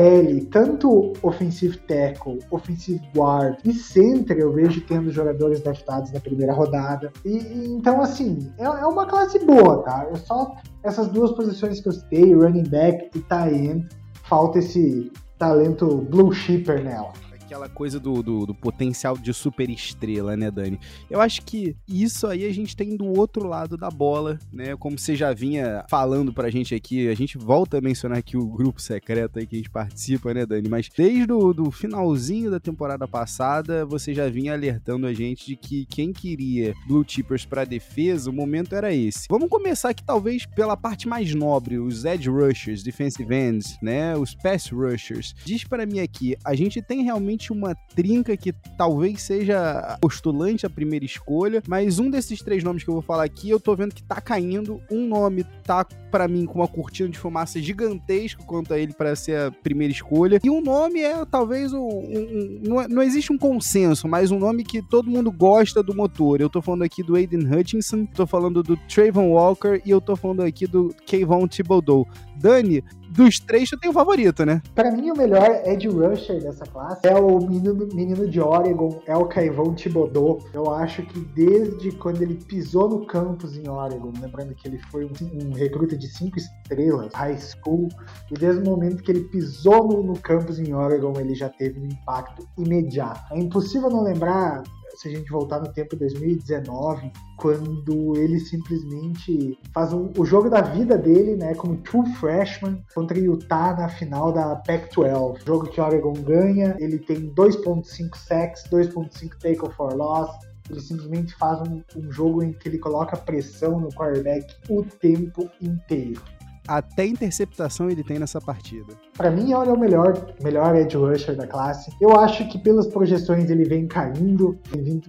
tanto offensive tackle, offensive guard e center eu vejo tendo jogadores draftados na primeira rodada. E, então, assim, é, é uma classe boa, tá? Eu só essas duas posições que eu citei, running back e tight end, falta esse talento blue chipper nela aquela coisa do, do, do, potencial de super estrela, né, Dani? Eu acho que isso aí a gente tem do outro lado da bola, né? Como você já vinha falando pra gente aqui, a gente volta a mencionar aqui o grupo secreto aí que a gente participa, né, Dani? Mas desde o do finalzinho da temporada passada, você já vinha alertando a gente de que quem queria Blue Chippers pra defesa, o momento era esse. Vamos começar aqui, talvez, pela parte mais nobre, os Edge Rushers, Defensive Ends, né? Os Pass Rushers. Diz para mim aqui, a gente tem realmente uma trinca que talvez seja postulante a primeira escolha, mas um desses três nomes que eu vou falar aqui, eu tô vendo que tá caindo. Um nome tá, para mim, com uma cortina de fumaça gigantesco quanto a ele para ser a primeira escolha. E um nome é talvez. Um, um, não, é, não existe um consenso, mas um nome que todo mundo gosta do motor. Eu tô falando aqui do Aiden Hutchinson, tô falando do Trayvon Walker e eu tô falando aqui do Kayvon Thibodeau. Dani, dos três, tu tem o favorito, né? Para mim, o melhor Edge Rusher dessa classe é o menino, menino de Oregon, é o Caivon Thibodeau. Eu acho que desde quando ele pisou no campus em Oregon, lembrando que ele foi um, um recruta de cinco estrelas, high school, e desde o momento que ele pisou no, no campus em Oregon, ele já teve um impacto imediato. É impossível não lembrar se a gente voltar no tempo de 2019, quando ele simplesmente faz um, o jogo da vida dele, né, como true freshman contra Utah na final da Pac-12. Jogo que Oregon ganha, ele tem 2.5 sacks, 2.5 tackle for loss, ele simplesmente faz um, um, jogo em que ele coloca pressão no quarterback o tempo inteiro até interceptação ele tem nessa partida. Para mim, ele é o melhor, melhor edge rusher da classe. Eu acho que pelas projeções ele vem caindo,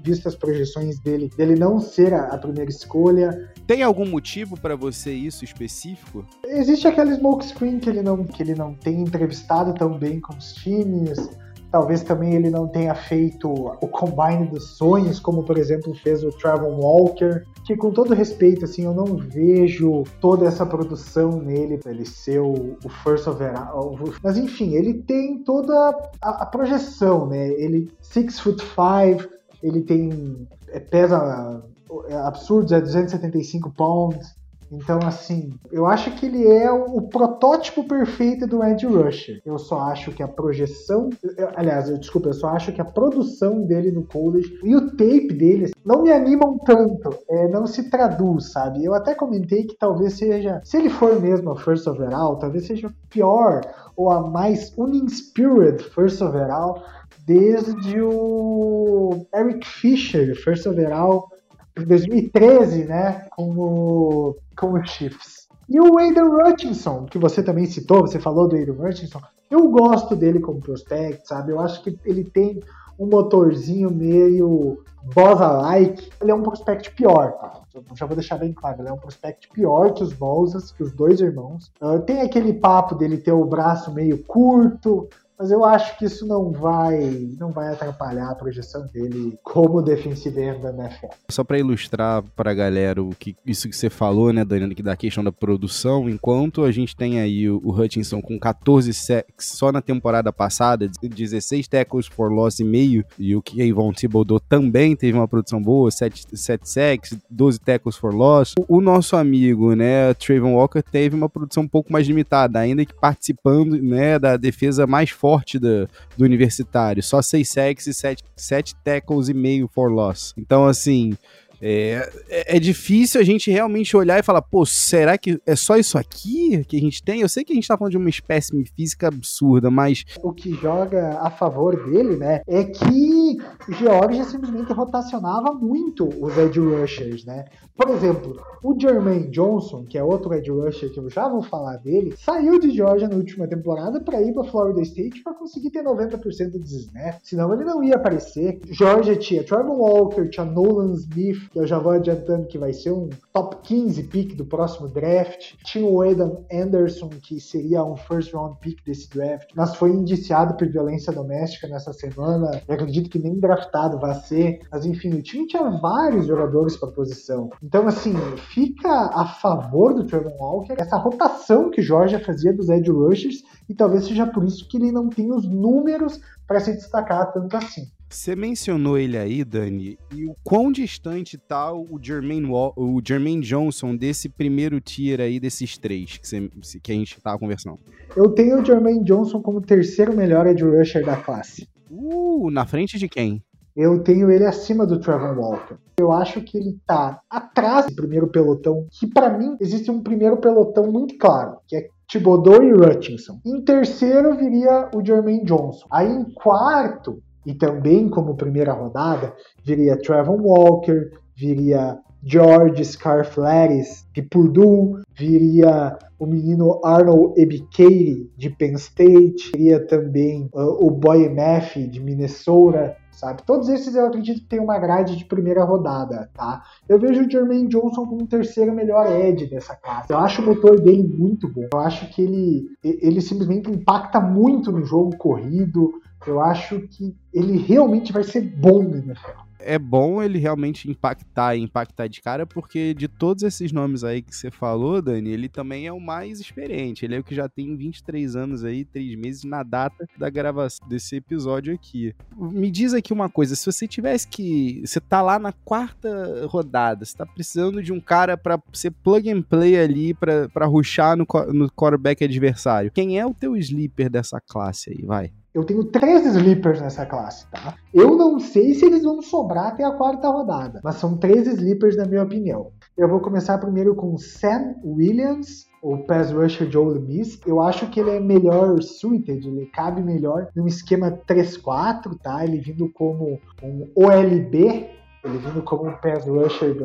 visto as projeções dele, dele não ser a, a primeira escolha. Tem algum motivo para você isso específico? Existe aquele smoke screen que ele não que ele não tem entrevistado tão bem com os times. Talvez também ele não tenha feito o combine dos sonhos, como por exemplo fez o Travon Walker, que com todo respeito, assim, eu não vejo toda essa produção nele pra ele ser o, o first overall. Mas enfim, ele tem toda a, a projeção, né? Ele 6 foot 5, ele tem é, pesa é, absurdos, é 275 pounds. Então, assim, eu acho que ele é o, protótipo perfeito do Ed Rusher. Eu só acho que a projeção. Eu, aliás, eu, desculpa, eu só acho que a produção dele no college e o tape dele não me animam tanto. É, não se traduz, sabe? Eu até comentei que talvez seja. Se ele for mesmo a first overall, talvez seja pior ou a mais uninspired first overall desde o Eric Fisher, first overall em 2013, né, como, como Chiefs. E o Aiden Hutchinson, que você também citou, você falou do Aiden Hutchinson, eu gosto dele como prospect, sabe? Eu acho que ele tem um motorzinho meio Bosa-like. Ele é um prospect pior, tá? Já vou deixar bem claro, ele é um prospect pior que os Bosas, que os dois irmãos. Uh, tem aquele papo dele ter o braço meio curto, mas eu acho que isso não vai não vai atrapalhar a projeção dele como defensive end da NFL. Só para ilustrar para a galera o que isso que você falou, né, Daniel, que da questão da produção, enquanto a gente tem aí o, o Hutchinson com 14 sacks só na temporada passada, 16 tackles for loss e meio, e o Kayvon Thibodeau também teve uma produção boa, 7, 7 sacks, 12 tackles for loss. O, o nosso amigo, né, Trayvon Walker teve uma produção um pouco mais limitada, ainda que participando, né, da defesa mais forte forte do, do universitário. Só 6 sacks e 7 tackles e meio for loss. Então, assim, é, é, é, difícil a gente realmente olhar e falar, pô, será que é só isso aqui que a gente tem? Eu sei que a gente tá falando de uma espécie física absurda, mas. O que joga a favor dele, né, é que Georgia simplesmente rotacionava muito os edge rushers, né? Por exemplo, o Jermaine Johnson, que é outro edge rusher que eu já vou falar dele, saiu de Georgia na última temporada para ir para Florida State para conseguir ter 90% de snap, senão ele não ia aparecer. Georgia tinha Trevor Walker, tinha Nolan Smith, que eu já vou adiantando que vai ser um top 15 pick do próximo draft. Tinha o Aidan Anderson, que seria um first round pick desse draft, mas foi indiciado por violência doméstica nessa semana. Eu acredito que nem draftado vai ser. Mas enfim, o time tinha vários jogadores para posição. Então, assim, fica a favor do Trevor Walker essa rotação que Georgia fazia dos edge rushers e talvez seja por isso que ele não tem os números para se destacar tanto assim. Você mencionou ele aí, Dani, e o quão distante tá o Jermaine, Wall, o Jermaine Johnson desse primeiro tier aí, desses três que, você, que a gente tava conversando? Eu tenho o Jermaine Johnson como terceiro melhor edge rusher da classe. Uh, na frente de quem? Eu tenho ele acima do Trevor Walker. Eu acho que ele tá atrás do primeiro pelotão, que para mim existe um primeiro pelotão muito claro, que é Thibodeau e Hutchinson. Em terceiro viria o Jermaine Johnson. Aí em quarto, e também como primeira rodada, viria Trevor Walker, viria George Scarflares de Purdue, viria o menino Arnold Ebikeiri de Penn State, viria também uh, o Boy Math de Minnesota, sabe? Todos esses eu acredito que tem uma grade de primeira rodada, tá? Eu vejo o Jermaine Johnson como o terceiro melhor edge dessa classe. Eu acho o motor dele muito bom. Eu acho que ele, ele simplesmente impacta muito no jogo corrido. Eu acho que ele realmente vai ser bom no NFL é bom ele realmente impactar e impactar de cara, porque de todos esses nomes aí que você falou, Dani, ele também é o mais experiente. Ele é o que já tem 23 anos aí, 3 meses na data da gravação desse episódio aqui. Me diz aqui uma coisa, se você tivesse que. Você tá lá na quarta rodada, você tá precisando de um cara para ser plug and play ali, para ruxar no, no quarterback adversário. Quem é o teu sleeper dessa classe aí? Vai. Eu tenho três sleepers nessa classe, tá? Eu não sei se eles vão sobrar até a quarta rodada, mas são três sleepers na minha opinião. Eu vou começar primeiro com Sam Williams, o pass rusher Ole Miss. Eu acho que ele é melhor suited, ele cabe melhor num esquema 3-4, tá? Ele vindo como um OLB, ele vindo como um pass rusher.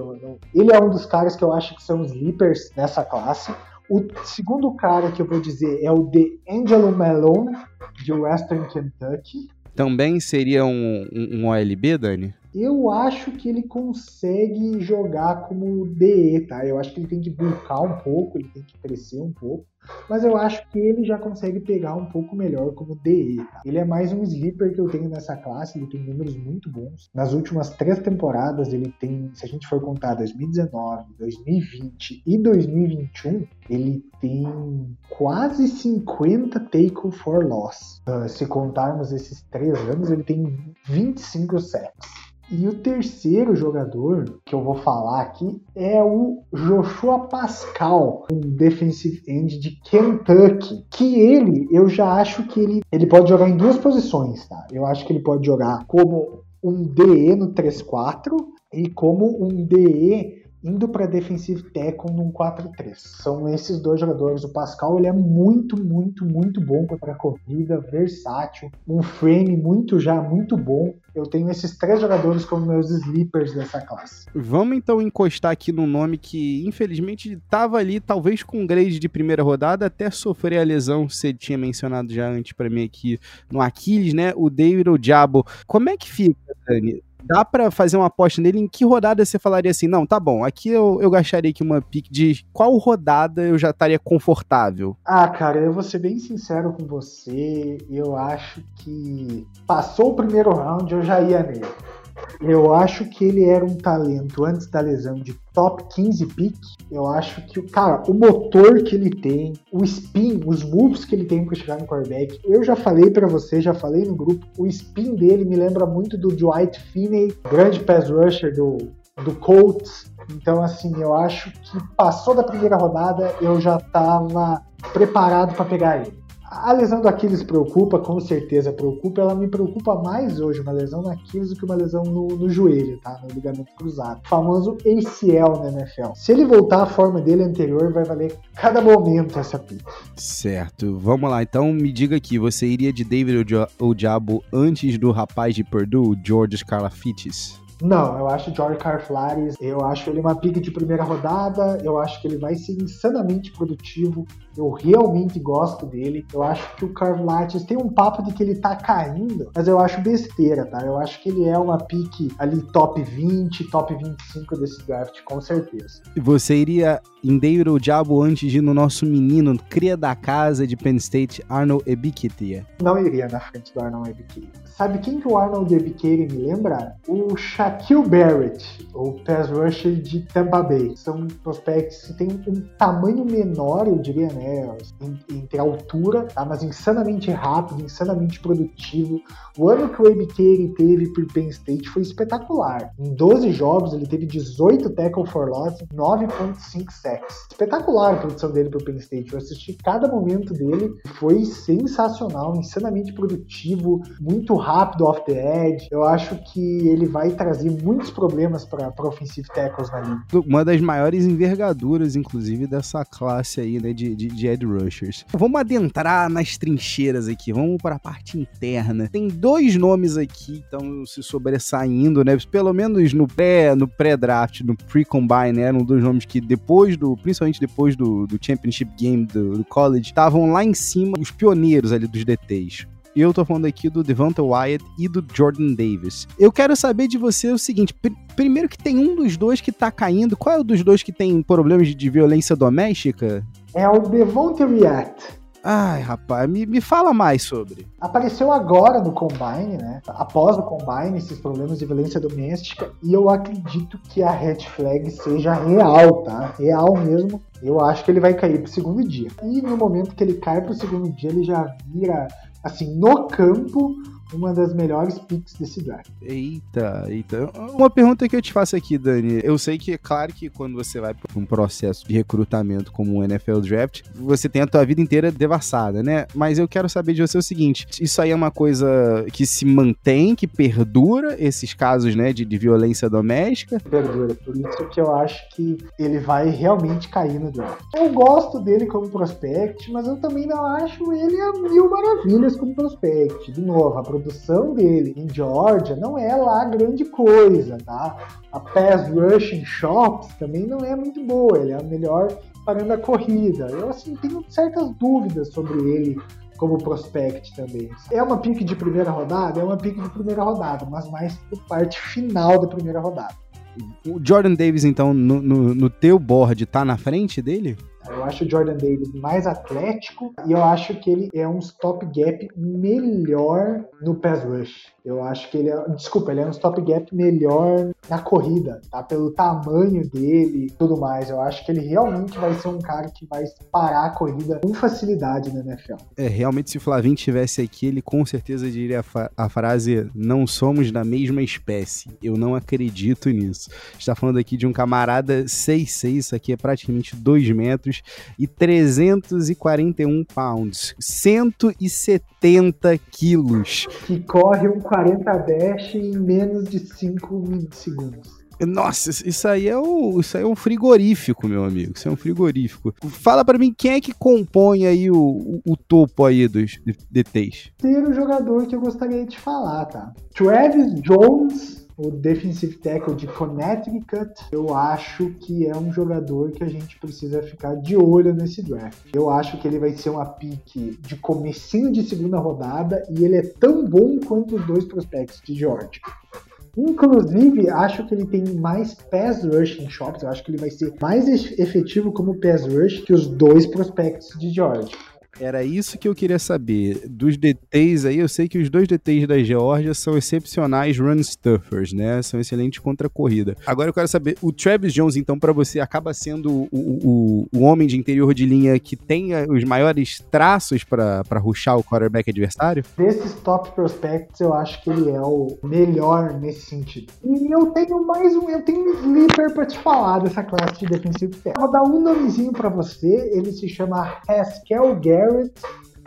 Ele é um dos caras que eu acho que são sleepers nessa classe. O segundo cara que eu vou dizer é o de Angelo Malone, de Western Kentucky. Também seria um, um, um OLB, Dani? Eu acho que ele consegue jogar como DE, tá? Eu acho que ele tem que bulcar um pouco, ele tem que crescer um pouco mas eu acho que ele já consegue pegar um pouco melhor como DE. Tá? Ele é mais um sleeper que eu tenho nessa classe, ele tem números muito bons. Nas últimas três temporadas, ele tem, se a gente for contar 2019, 2020 e 2021, ele tem quase 50 tackle for loss. Uh, se contarmos esses três anos, ele tem 25 sacks. E o terceiro jogador que eu vou falar aqui é o Joshua Pascal, um defensive end de Kentucky. Que ele, eu já acho que ele, ele pode jogar em duas posições, tá? Eu acho que ele pode jogar como um DE no 3-4 e como um DE indo para defensive tackle num 4-3. São esses dois jogadores. O Pascal ele é muito, muito, muito bom contra a corrida, versátil, um frame muito já muito bom. Eu tenho esses três jogadores como meus sleepers dessa classe. Vamos então encostar aqui no nome que infelizmente estava ali, talvez com grade de primeira rodada, até sofrer a lesão, você tinha mencionado já antes para mim aqui no Aquiles, né? O David Ojabo. Como é que fica, Dani? Dá para fazer uma aposta nele? Em que rodada você falaria assim, não, tá bom, aqui eu, eu gastaria aqui uma pick de qual rodada eu já estaria confortável? Ah, cara, eu vou ser bem sincero com você, eu acho que passou o primeiro round, eu já ia nele. Eu acho que ele era um talento antes da lesão de top 15 pick. Eu acho que o cara, o motor que ele tem, o spin, os moves que ele tem para chegar no quarterback. Eu já falei para você, já falei no grupo, o spin dele me lembra muito do Dwight Finney, grande pass rusher do do Colts. Então, assim, eu acho que passou da primeira rodada, eu já estava preparado para pegar ele. A lesão do Aquiles preocupa, com certeza preocupa. Ela me preocupa mais hoje, uma lesão no Aquiles, do que uma lesão no, no joelho, tá? No ligamento cruzado. O famoso ACL na NFL. Se ele voltar à forma dele anterior, vai valer cada momento essa pique. Certo. Vamos lá. Então, me diga aqui, você iria de David ou Diabo antes do rapaz de Purdue, George Scarlafitis? Não, eu acho o George Carflares, eu acho ele uma pick de primeira rodada, eu acho que ele vai ser insanamente produtivo, eu realmente gosto dele. Eu acho que o Carlates tem um papo de que ele tá caindo, mas eu acho besteira, tá? Eu acho que ele é uma pick ali top 20, top 25 desse draft, com certeza. E você iria em David o Diabo antes de ir no nosso menino, cria da casa de Penn State, Arnold Ebiketia? Não iria na frente do Arnold Ebiketia. Sabe quem que o Arnold Ebiketia me lembra? O Shaquille Barrett, o pass rusher de Tampa Bay. São prospects que têm um tamanho menor, eu diria, né? Entre altura, tá? mas insanamente rápido, insanamente produtivo. O ano que o Ebiketia teve por Penn State foi espetacular. Em 12 jogos, ele teve 18 tackle for loss, 9.5 sacks. Espetacular a produção dele pro Penn State. Eu assisti cada momento dele, foi sensacional, insanamente produtivo, muito rápido off the edge. Eu acho que ele vai trazer muitos problemas para offensive tackles na. Uma das maiores envergaduras, inclusive, dessa classe aí, né, de, de, de Ed Rushers. Vamos adentrar nas trincheiras aqui, vamos para a parte interna. Tem dois nomes aqui que estão se sobressaindo, né, pelo menos no pré no pré-draft, no pre-combine, né, eram dois nomes que depois do, principalmente depois do, do Championship Game do, do college, estavam lá em cima, os pioneiros ali dos DTs. E eu tô falando aqui do Devonta Wyatt e do Jordan Davis. Eu quero saber de você o seguinte: pr primeiro que tem um dos dois que tá caindo. Qual é o dos dois que tem problemas de, de violência doméstica? É o Devonta Wyatt. Ai, rapaz, me, me fala mais sobre. Apareceu agora no Combine, né? Após o Combine, esses problemas de violência doméstica, e eu acredito que a red flag seja real, tá? Real mesmo. Eu acho que ele vai cair pro segundo dia. E no momento que ele cai pro segundo dia, ele já vira assim, no campo, uma das melhores picks desse draft. Eita, eita. Uma pergunta que eu te faço aqui, Dani. Eu sei que é claro que quando você vai para um processo de recrutamento como o NFL Draft, você tem a tua vida inteira devassada, né? Mas eu quero saber de você o seguinte: isso aí é uma coisa que se mantém, que perdura esses casos, né, de, de violência doméstica? Perdura. Por isso que eu acho que ele vai realmente cair no draft. Eu gosto dele como prospect, mas eu também não acho ele a mil maravilhas como prospect. De novo, a produção dele em Georgia não é lá grande coisa, tá? A pass rushing shops também não é muito boa, ele é a melhor parando a corrida. Eu assim tenho certas dúvidas sobre ele como prospect também. É uma pick de primeira rodada? É uma pick de primeira rodada, mas mais por parte final da primeira rodada. O Jordan Davis, então, no, no, no teu board, tá na frente dele? Eu acho o Jordan Davis mais atlético e eu acho que ele é um stop gap melhor no pass rush. Eu acho que ele é, desculpa, ele é um stop gap melhor na corrida, tá? Pelo tamanho dele e tudo mais. Eu acho que ele realmente vai ser um cara que vai parar a corrida com facilidade na NFL. É, realmente se o Flavinho estivesse aqui, ele com certeza diria a, a frase: "Não somos da mesma espécie". Eu não acredito nisso. Está falando aqui de um camarada 6'6, isso aqui é praticamente 2 metros e 341 pounds, 170 quilos. Que corre um 40 dash em menos de 5 segundos. Nossa, isso aí é um, isso aí é um frigorífico, meu amigo. Isso é um frigorífico. Fala para mim quem é que compõe aí o, o, o topo aí dos DTs. Ter jogador que eu gostaria de falar, tá? Travis Jones, o defensive tackle de Connecticut, eu acho que é um jogador que a gente precisa ficar de olho nesse draft. Eu acho que ele vai ser uma pique de comecinho de segunda rodada e ele é tão bom quanto os dois prospectos de Georgia. Inclusive, acho que ele tem mais pass rush em shops. Eu acho que ele vai ser mais efetivo como pass rush que os dois prospectos de Georgia. Era isso que eu queria saber. Dos DTs aí, eu sei que os dois DTs da Geórgia são excepcionais run stuffers, né? São excelentes contra a corrida. Agora eu quero saber, o Travis Jones, então, para você, acaba sendo o, o, o, homem de interior de linha que tem os maiores traços para ruxar o quarterback adversário? Desses top prospects, eu acho que ele é o melhor nesse sentido. E eu tenho mais um, eu tenho um sleeper para te falar dessa classe de defensivo. Vou dar um nomezinho para você, ele se chama Haskell Garrett Garrett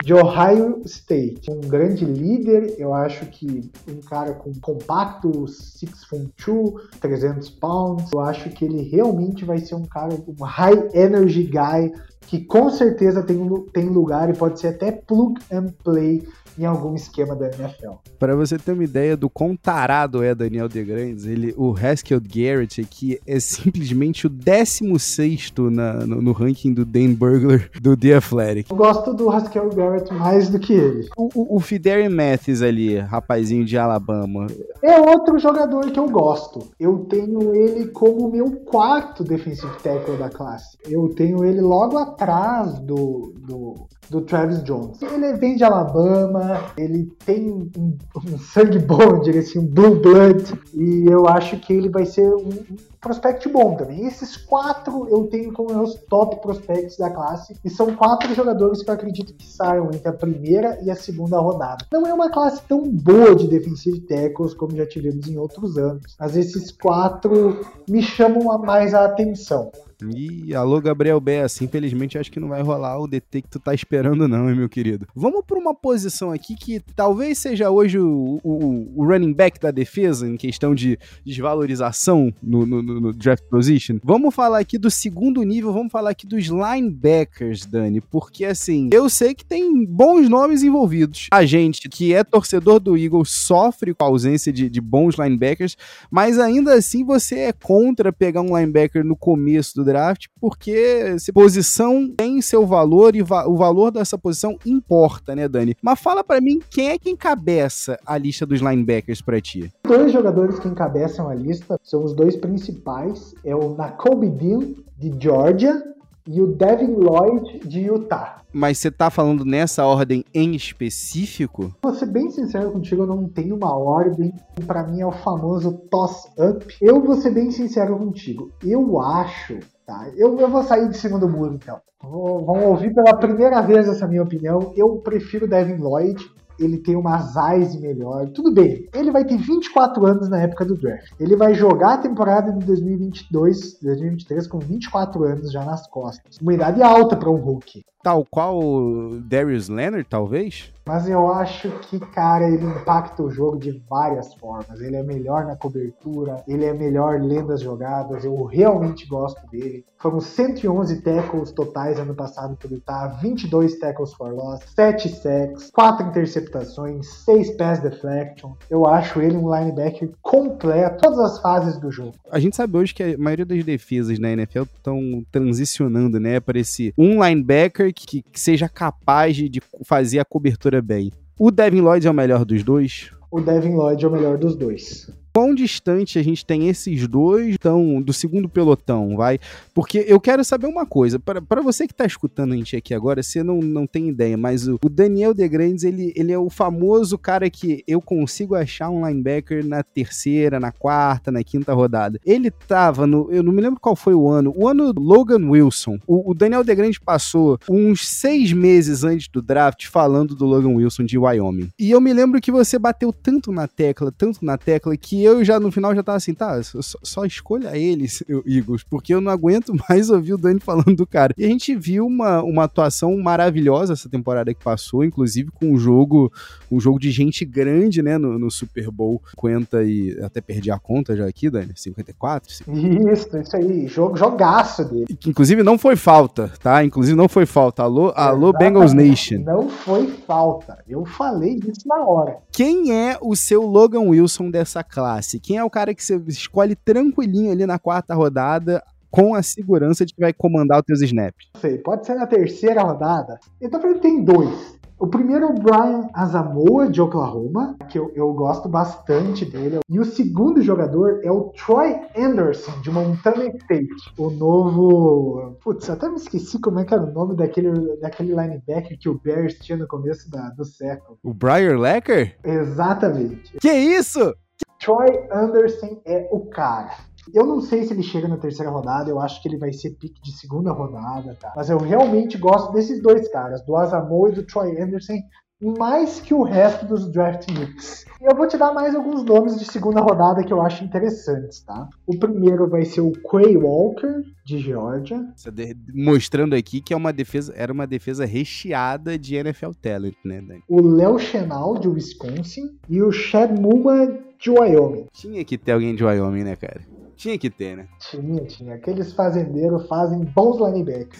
de Ohio State. Um grande líder, eu acho que um cara com compacto, 6 foot 2, 300 pounds. Eu acho que ele realmente vai ser um cara, um high energy guy que com certeza tem, tem lugar e pode ser até plug and play em algum esquema da NFL. Para você ter uma ideia do quão tarado é Daniel DeGrandes, ele, o Haskell Garrett aqui é simplesmente o 16 na, no, no, ranking do Dan Burglar do The Athletic. Eu gosto do Haskell Garrett mais do que ele. O, o, o Mathis ali, rapazinho de Alabama. É outro jogador que eu gosto. Eu tenho ele como meu quarto defensive tackle da classe. Eu tenho ele logo atrás do, do do Travis Jones. Ele vem de Alabama, ele tem um, um sangue bom, diria assim, um blue blood, e eu acho que ele vai ser um, prospect bom também. Esses quatro eu tenho como meus top prospects da classe, e são quatro jogadores que eu acredito que saiam entre a primeira e a segunda rodada. Não é uma classe tão boa de defensive tackles como já tivemos em outros anos, mas esses quatro me chamam mais a atenção. E alô, Gabriel Bessa. Infelizmente, acho que não vai rolar o DT que tu tá esperando, não, hein, meu querido. Vamos para uma posição aqui que talvez seja hoje o, o, o, running back da defesa, em questão de desvalorização no, no, no, draft position. Vamos falar aqui do segundo nível, vamos falar aqui dos linebackers, Dani, porque assim, eu sei que tem bons nomes envolvidos. A gente que é torcedor do Eagles sofre com a ausência de, de bons linebackers, mas ainda assim você é contra pegar um linebacker no começo do draft, porque posição tem seu valor e va o valor dessa posição importa, né, Dani? Mas fala para mim quem é que encabeça a lista dos linebackers para ti? Dois jogadores que encabeçam a lista são os dois principais, é o Nakobe Dean de Georgia e o Devin Lloyd de Utah. Mas você tá falando nessa ordem em específico? Vou ser bem sincero contigo, eu não tenho uma ordem. Para mim é o famoso toss-up. Eu vou ser bem sincero contigo. Eu acho Tá, eu, eu vou sair de cima do muro, então. Vou, vamos ouvir pela primeira vez essa minha opinião. Eu prefiro Devin Lloyd ele tem uma size melhor. Tudo bem, ele vai ter 24 anos na época do draft. Ele vai jogar a temporada de 2022, 2023 com 24 anos já nas costas. Uma idade alta para um rookie. Tal qual o Darius Leonard, talvez? Mas eu acho que, cara, ele impacta o jogo de várias formas. Ele é melhor na cobertura, ele é melhor lendo as jogadas. Eu realmente gosto dele. Foram 111 tackles totais ano passado por Utah, 22 tackles for loss, 7 sacks, 4 interceptações, 6 pass deflection. Eu acho ele um linebacker completo, todas as fases do jogo. A gente sabe hoje que a maioria das defesas na NFL estão transicionando, né, para esse um linebacker que, que seja capaz de, de fazer a cobertura bem. O Devin Lloyd é o melhor dos dois? O Devin Lloyd é o melhor dos dois quão distante a gente tem esses dois tão, do segundo pelotão, vai? Porque eu quero saber uma coisa, para você que tá escutando a gente aqui agora, você não, não tem ideia, mas o, o Daniel DeGrandes, ele, ele é o famoso cara que eu consigo achar um linebacker na terceira, na quarta, na quinta rodada. Ele tava no, eu não me lembro qual foi o ano, o ano Logan Wilson. O, o Daniel DeGrandes passou uns seis meses antes do draft falando do Logan Wilson de Wyoming. E eu me lembro que você bateu tanto na tecla, tanto na tecla, que eu já no final já tava assim, tá, só, só escolha eles, Eagles, porque eu não aguento mais ouvir o Dani falando do cara. E a gente viu uma, uma atuação maravilhosa essa temporada que passou, inclusive com um jogo, um jogo de gente grande, né, no, no Super Bowl 50 e até perdi a conta já aqui, Dani, 54? 50. Isso, isso aí, jogo, jogaço dele. Que, inclusive não foi falta, tá? Inclusive não foi falta. Alô, alô Bengals Nation. Não foi falta. Eu falei disso na hora. Quem é o seu Logan Wilson dessa classe? Classe? Quem é o cara que você escolhe tranquilinho ali na quarta rodada, com a segurança de que vai comandar os teus snaps? Não sei, pode ser na terceira rodada. Eu tô falando que tem dois. O primeiro é o Brian Asamoah, de Oklahoma, que eu, eu, gosto bastante dele. E o segundo jogador é o Troy Anderson, de Montana State. O novo. Putz, até me esqueci como é que era o nome daquele, daquele linebacker que o Bears tinha no começo da, do século. O Brian Lecker? Exatamente. Que isso? Troy Anderson é o cara. Eu não sei se ele chega na terceira rodada, eu acho que ele vai ser pique de segunda rodada, tá? Mas eu realmente gosto desses dois caras, do Asamoah e do Troy Anderson, mais que o resto dos draft picks. E eu vou te dar mais alguns nomes de segunda rodada que eu acho interessantes, tá? O primeiro vai ser o Quay Walker, de Georgia. Mostrando aqui que é uma defesa, era uma defesa recheada de NFL talent, né, Dani? O Léo Chenal, de Wisconsin, e o Chad Muma, de Wyoming. Tinha que ter alguém de Wyoming, né, cara? Tinha que ter, né? Tinha, tinha. Aqueles fazendeiros fazem bons linebackers.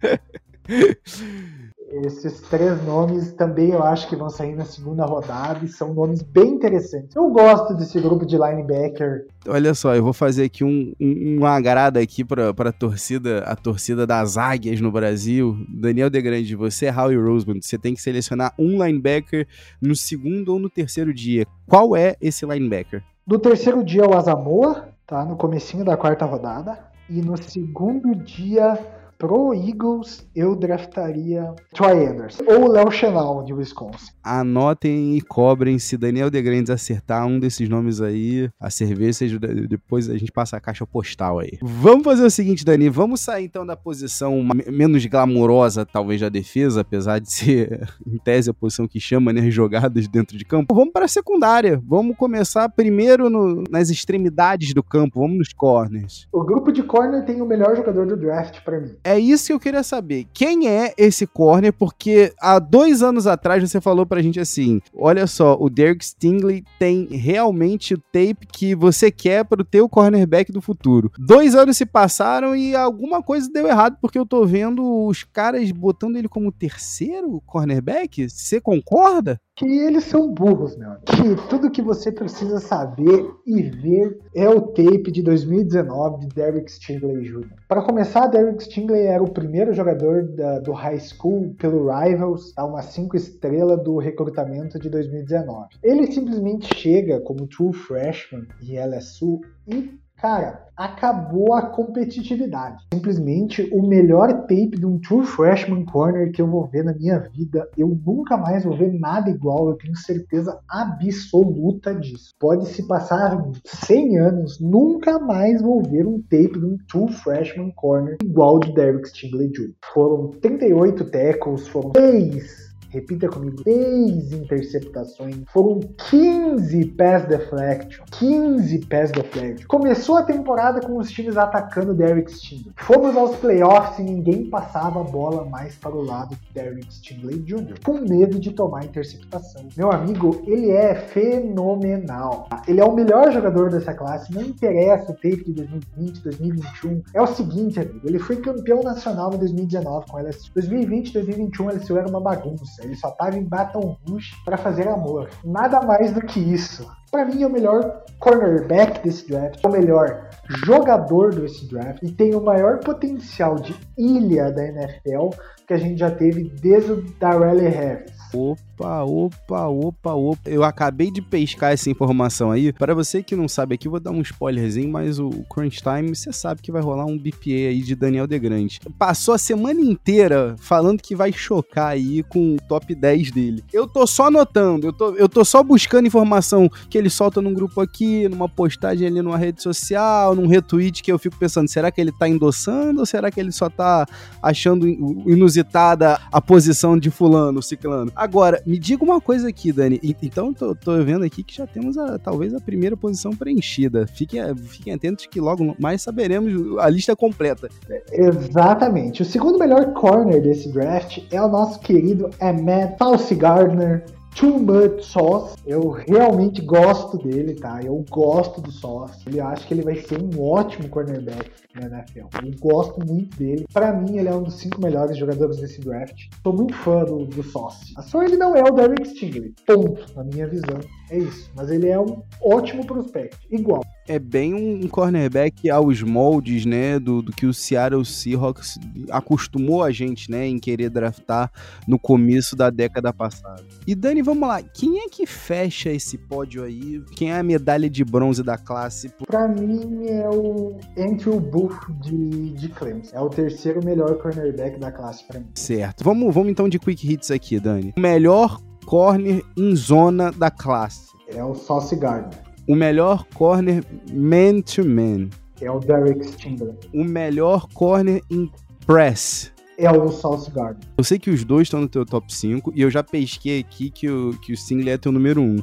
Esses três nomes também eu acho que vão sair na segunda rodada e são nomes bem interessantes. Eu gosto desse grupo de linebacker. Olha só, eu vou fazer aqui um, um, um agrado aqui para a torcida, a torcida das águias no Brasil. Daniel Degrande, você é Howie Roseman, você tem que selecionar um linebacker no segundo ou no terceiro dia. Qual é esse linebacker? No terceiro dia o Asamoah, tá? No comecinho da quarta rodada. E no segundo dia pro Eagles, eu draftaria Troy Anderson ou Léo Chenal, de Wisconsin. Anotem e cobrem. Se Daniel Degrandes acertar um desses nomes aí, a cerveja, depois a gente passa a caixa postal aí. Vamos fazer o seguinte, Dani. Vamos sair então da posição menos glamurosa, talvez, da defesa, apesar de ser, em tese, a posição que chama, né, jogadas dentro de campo. Vamos para a secundária. Vamos começar primeiro no, nas extremidades do campo. Vamos nos corners. O grupo de corner tem o melhor jogador do draft para mim. É isso que eu queria saber. Quem é esse corner? Porque há dois anos atrás você falou pra gente assim: olha só, o Derek Stingley tem realmente o tape que você quer pro teu cornerback do futuro. Dois anos se passaram e alguma coisa deu errado, porque eu tô vendo os caras botando ele como terceiro cornerback. Você concorda? Que eles são burros, meu. Que tudo que você precisa saber e ver é o tape de 2019 de Derek Stingley Jr. Para começar, Derek Stingley era o primeiro jogador da, do high school pelo Rivals, a uma 5 estrela do recrutamento de 2019. Ele simplesmente chega como true freshman em LSU e Cara, acabou a competitividade. Simplesmente o melhor tape de um True Freshman Corner que eu vou ver na minha vida. Eu nunca mais vou ver nada igual, eu tenho certeza absoluta disso. Pode se passar 100 anos, nunca mais vou ver um tape de um True Freshman Corner igual de Derek Stingley Jr. Foram 38 tackles, foram 6 repita comigo, 6 interceptações, foram 15 pass deflection, 15 pass deflection. Começou a temporada com os times atacando Derek Stingley. Fomos aos playoffs e ninguém passava a bola mais para o lado de Derek Stingley Jr., com medo de tomar interceptação. Meu amigo, ele é fenomenal. Ele é o melhor jogador dessa classe, não interessa o tape de 2020, 2021. É o seguinte, amigo, ele foi campeão nacional em 2019 com LSU. 2020, 2021, a LSU era uma bagunça. Ele só tava em Baton Rouge para fazer amor. Nada mais do que isso. Para mim é o melhor cornerback desse draft, é o melhor jogador desse draft e tem o maior potencial de ilha da NFL que a gente já teve desde o Darrelle Harris. Opa, opa, opa, opa. Eu acabei de pescar essa informação aí. Para você que não sabe aqui, vou dar um spoilerzinho, mas o Crunch Time, você sabe que vai rolar um BPA aí de Daniel Degrande. Passou a semana inteira falando que vai chocar aí com o top 10 dele. Eu tô só anotando, eu tô, eu tô só buscando informação que ele solta num grupo aqui, numa postagem ali numa rede social, num retweet que eu fico pensando, será que ele tá endossando ou será que ele só tá achando inusitada a posição de fulano, ciclano? Agora, me diga uma coisa aqui, Dani. Então, tô, tô vendo aqui que já temos a, talvez a primeira posição preenchida. Fiquem, fiquem atentos que logo mais saberemos a lista completa. Exatamente. O segundo melhor corner desse draft é o nosso querido Ahmed Falsi Gardner, Too Much Sauce. Eu realmente gosto dele, tá? Eu gosto do Sauce. Eu acho que ele vai ser um ótimo cornerback na NFL. Eu gosto muito dele. Para mim, ele é um dos cinco melhores jogadores desse draft. Tô muito fã do, do Sauce. Só ele não é o Derek Stingley. Ponto, na minha visão. É isso. Mas ele é um ótimo prospect. Igual. É bem um cornerback aos moldes, né, do, do que o Seattle Seahawks acostumou a gente, né, em querer draftar no começo da década passada. E Dani, vamos lá. Quem é que fecha esse pódio aí? Quem é a medalha de bronze da classe? Pra mim é o Andrew Booth de, de Clemson. É o terceiro melhor cornerback da classe pra mim. Certo. Vamos, vamos então de quick hits aqui, Dani. O melhor corner em zona da classe. É o Sauce Gardner. O melhor corner man-to-man. -man. É o Derek Stingley. O melhor corner em press. É o Sauce Gardner. Eu sei que os dois estão no teu top 5 e eu já pesquei aqui que o, que o Stingley é teu número 1. Um,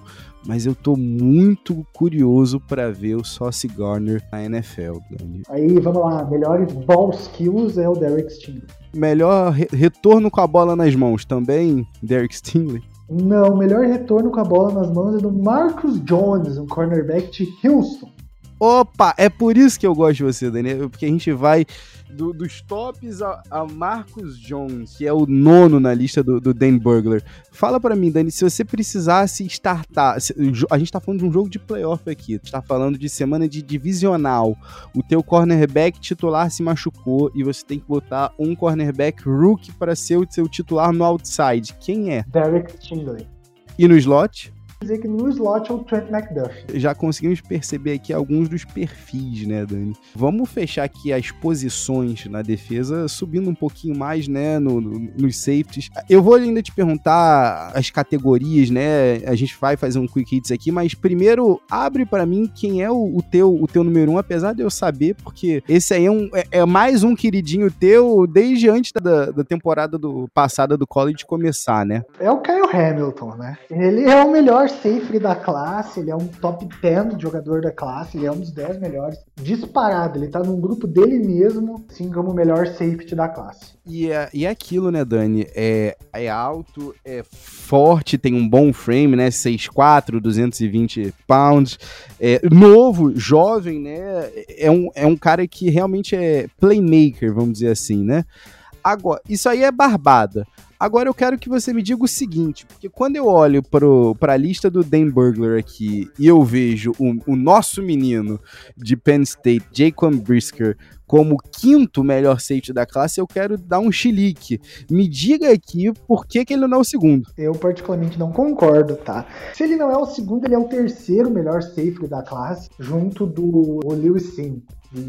mas eu tô muito curioso para ver o Sauce Gardner na NFL, Dani. Aí, vamos lá. Melhores ball skills é o Derek Stingley. Melhor re retorno com a bola nas mãos também, Derek Stingley. Não, o melhor retorno com a bola nas mãos é do Marcus Jones, um cornerback de Houston. Opa, é por isso que eu gosto de você, Daniel, porque a gente vai do, dos tops a, a, Marcus Jones, que é o nono na lista do, do Dan Burglar. Fala para mim, Dani, se você precisasse startar, se, a gente tá falando de um jogo de playoff aqui, tá falando de semana de divisional, o teu cornerback titular se machucou e você tem que botar um cornerback rookie para ser o seu titular no outside. Quem é? Derek Stingley. E no slot? Dizer que no slot é o Trent McDuffie. Já conseguimos perceber aqui alguns dos perfis, né, Dani? Vamos fechar aqui as posições na defesa, subindo um pouquinho mais, né, no, no, nos safeties. Eu vou ainda te perguntar as categorias, né? A gente vai fazer um quick hits aqui, mas primeiro abre para mim quem é o, o, teu o teu número um, apesar de eu saber, porque esse aí é, um, é, é mais um queridinho teu desde antes da, da temporada do passada do college começar, né? É o Kyle Hamilton, né? Ele é o melhor melhor safety da classe, ele é um top 10 jogador da classe, ele é um dos 10 melhores. Disparado, ele tá num grupo dele mesmo, assim como o melhor safety da classe. E é, e é aquilo, né, Dani? É, é alto, é forte, tem um bom frame, né? 6'4, 220 pounds. É novo, jovem, né? É um, é um cara que realmente é playmaker, vamos dizer assim, né? Agora, isso aí é barbada. Agora eu quero que você me diga o seguinte, porque quando eu olho para a lista do Dan Burglar aqui e eu vejo o, o nosso menino de Penn State, Jacob Brisker, como quinto melhor safety da classe, eu quero dar um chilique. Me diga aqui por que, que ele não é o segundo. Eu particularmente não concordo, tá? Se ele não é o segundo, ele é o terceiro melhor safety da classe, junto do Lewis Sim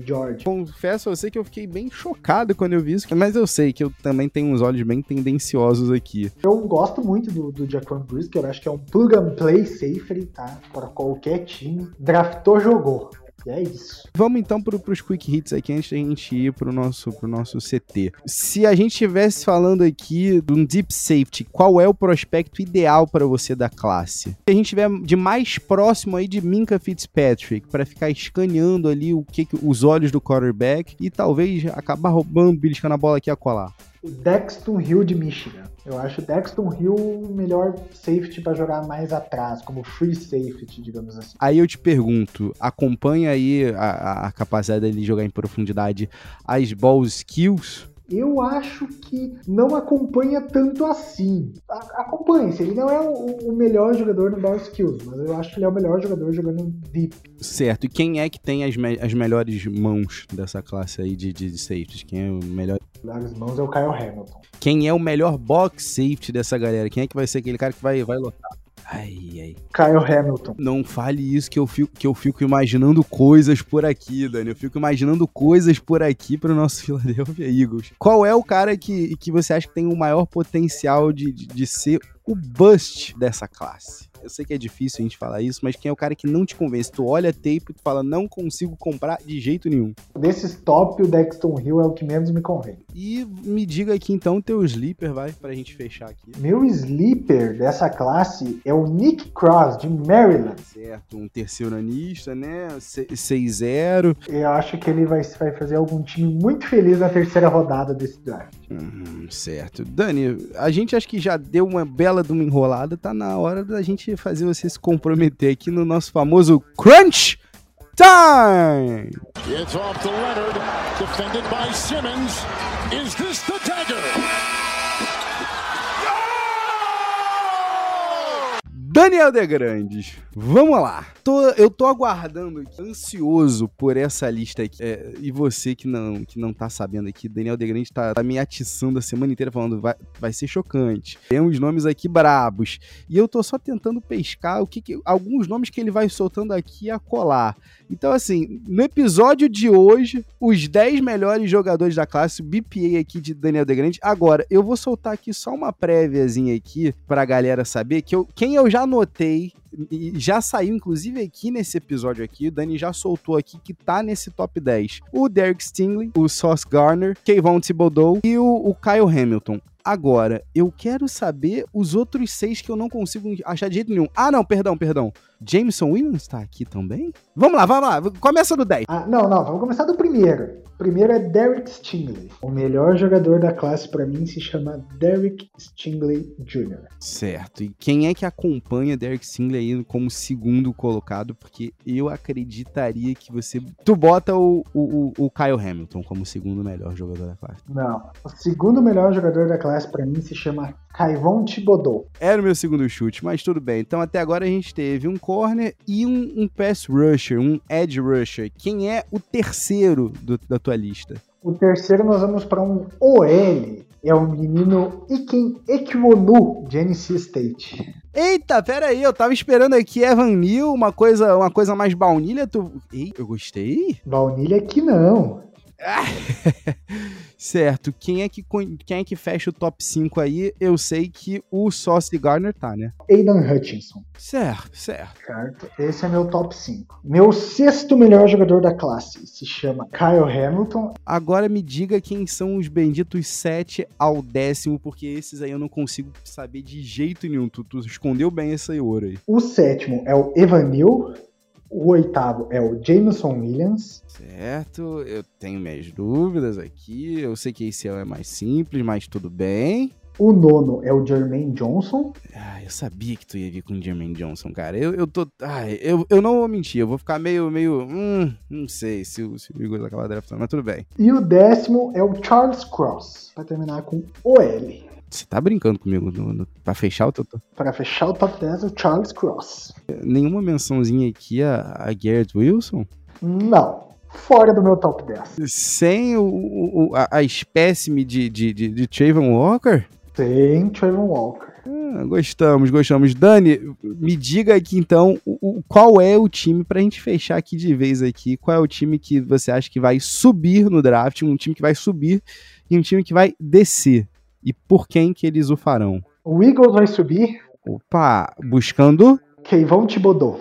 George. Confesso a você que eu fiquei bem chocado quando eu vi isso, mas eu sei que eu também tenho uns olhos bem tendenciosos aqui. Eu gosto muito do, do Jaquan Brisker, eu acho que é um plug and play safety, tá? Para qualquer time. Draftou, jogou. É isso. Vamos então para os quick hits aqui antes da gente ir para o nosso, pro nosso CT. Se a gente estivesse falando aqui de um deep safety, qual é o prospecto ideal para você da classe? Se a gente tiver de mais próximo aí de Minka Fitzpatrick, para ficar escaneando ali o que, os olhos do quarterback e talvez acabar roubando, beliscando a bola aqui a colar o Dexton Hill de Michigan. Eu acho o Dexton Hill o melhor safety para jogar mais atrás, como free safety, digamos assim. Aí eu te pergunto, acompanha aí a, a capacidade dele jogar em profundidade as ball skills eu acho que não acompanha tanto assim. Acompanha, ele não é o, o, melhor jogador no Ball Skills, mas eu acho que ele é o melhor jogador jogando Deep. Certo, e quem é que tem as, me as melhores mãos dessa classe aí de, de safeties? Quem é o melhor? Melhores mãos é o Kyle Hamilton. Quem é o melhor box safety dessa galera? Quem é que vai ser aquele cara que vai, vai lotar? Ai, ai. Kyle Hamilton. Não fale isso que eu fico, que eu fico imaginando coisas por aqui, Dani. Eu fico imaginando coisas por aqui para o nosso Philadelphia Eagles. Qual é o cara que, que você acha que tem o maior potencial de, de, de ser o bust dessa classe? Eu sei que é difícil a gente falar isso, mas quem é o cara que não te convence? Tu olha tape e tu fala, não consigo comprar de jeito nenhum. Desses top, o Dexton Hill é o que menos me convém. E me diga aqui então teu sleeper, vai, pra gente fechar aqui. Meu sleeper dessa classe é o Nick Cross, de Maryland. Certo, um terceiro anista, né? 6-0. Eu acho que ele vai, vai fazer algum time muito feliz na terceira rodada desse draft. Hum, certo. Dani, a gente acho que já deu uma bela de uma enrolada, tá na hora da gente fazer você se comprometer aqui no nosso famoso Crunch Time! It's off to Leonard, defended by Simmons. Is this the dagger? Daniel De Grandes, vamos lá. Tô, eu tô aguardando aqui, ansioso por essa lista aqui. É, e você que não, que não tá sabendo aqui, Daniel De Grandes tá, tá me atiçando a semana inteira falando vai, vai ser chocante. Tem uns nomes aqui brabos. E eu tô só tentando pescar o que, que alguns nomes que ele vai soltando aqui a colar. Então, assim, no episódio de hoje, os 10 melhores jogadores da classe, o BPA aqui de Daniel De Grande. Agora, eu vou soltar aqui só uma préviazinha aqui pra galera saber que eu, quem eu já anotei já saiu, inclusive, aqui nesse episódio aqui, o Dani já soltou aqui que tá nesse top 10. O Derek Stingley, o Sauce Garner, Kayvon Thibodeau e o, o Kyle Hamilton. Agora, eu quero saber os outros seis que eu não consigo achar de jeito nenhum. Ah, não, perdão, perdão. Jameson Williams tá aqui também? Vamos lá, vamos lá. Começa do 10. Ah, não, não, vamos começar do primeiro. O primeiro é Derek Stingley. O melhor jogador da classe para mim se chama Derek Stingley Jr. Certo. E quem é que acompanha Derek Stingley aí como segundo colocado? Porque eu acreditaria que você. Tu bota o, o, o Kyle Hamilton como segundo melhor jogador da classe. Não. O segundo melhor jogador da classe para mim se chama Caivon Thibodeau. Era o meu segundo chute, mas tudo bem. Então até agora a gente teve um corner e um, um pass rusher, um edge rusher. Quem é o terceiro do, da tua lista? O terceiro nós vamos para um OL. É o menino Iken Ekwonu de NC State. Eita, pera aí, eu tava esperando aqui Evan Neal, uma coisa, uma coisa mais baunilha. Tu... Ei, eu gostei. Baunilha aqui não. certo. Quem é, que, quem é que fecha o top 5 aí? Eu sei que o Sauce Gardner tá, né? Aidan Hutchinson. Certo, certo. Certo. Esse é meu top 5. Meu sexto melhor jogador da classe se chama Kyle Hamilton. Agora me diga quem são os benditos 7 ao décimo, porque esses aí eu não consigo saber de jeito nenhum. Tu, tu escondeu bem esse ouro aí. O sétimo é o Evanil. O oitavo é o Jameson Williams. Certo, eu tenho minhas dúvidas aqui. Eu sei que esse é mais simples, mas tudo bem. O nono é o Jermaine Johnson. Ah, eu sabia que tu ia vir com o Jermaine Johnson, cara. Eu, eu tô. Ah, eu, eu não vou mentir, eu vou ficar meio. meio hum, não sei se, o, se o Eagles acabar draftando, mas tudo bem. E o décimo é o Charles Cross. Pra terminar com OL. Você tá brincando comigo no, no, pra fechar o teu top? Pra fechar o top 10 o Charles Cross. Nenhuma mençãozinha aqui a, a Garrett Wilson? Não. Fora do meu top 10. Sem o, o a, a espécime de, de, de, de Trayvon Walker? Tem Trayvon Walker. Ah, gostamos, gostamos. Dani, me diga aqui então o, o, qual é o time, pra gente fechar aqui de vez aqui, qual é o time que você acha que vai subir no draft, um time que vai subir e um time que vai descer e por quem que eles o farão? O Eagles vai subir. Opa, buscando. Kevon Thibodeau.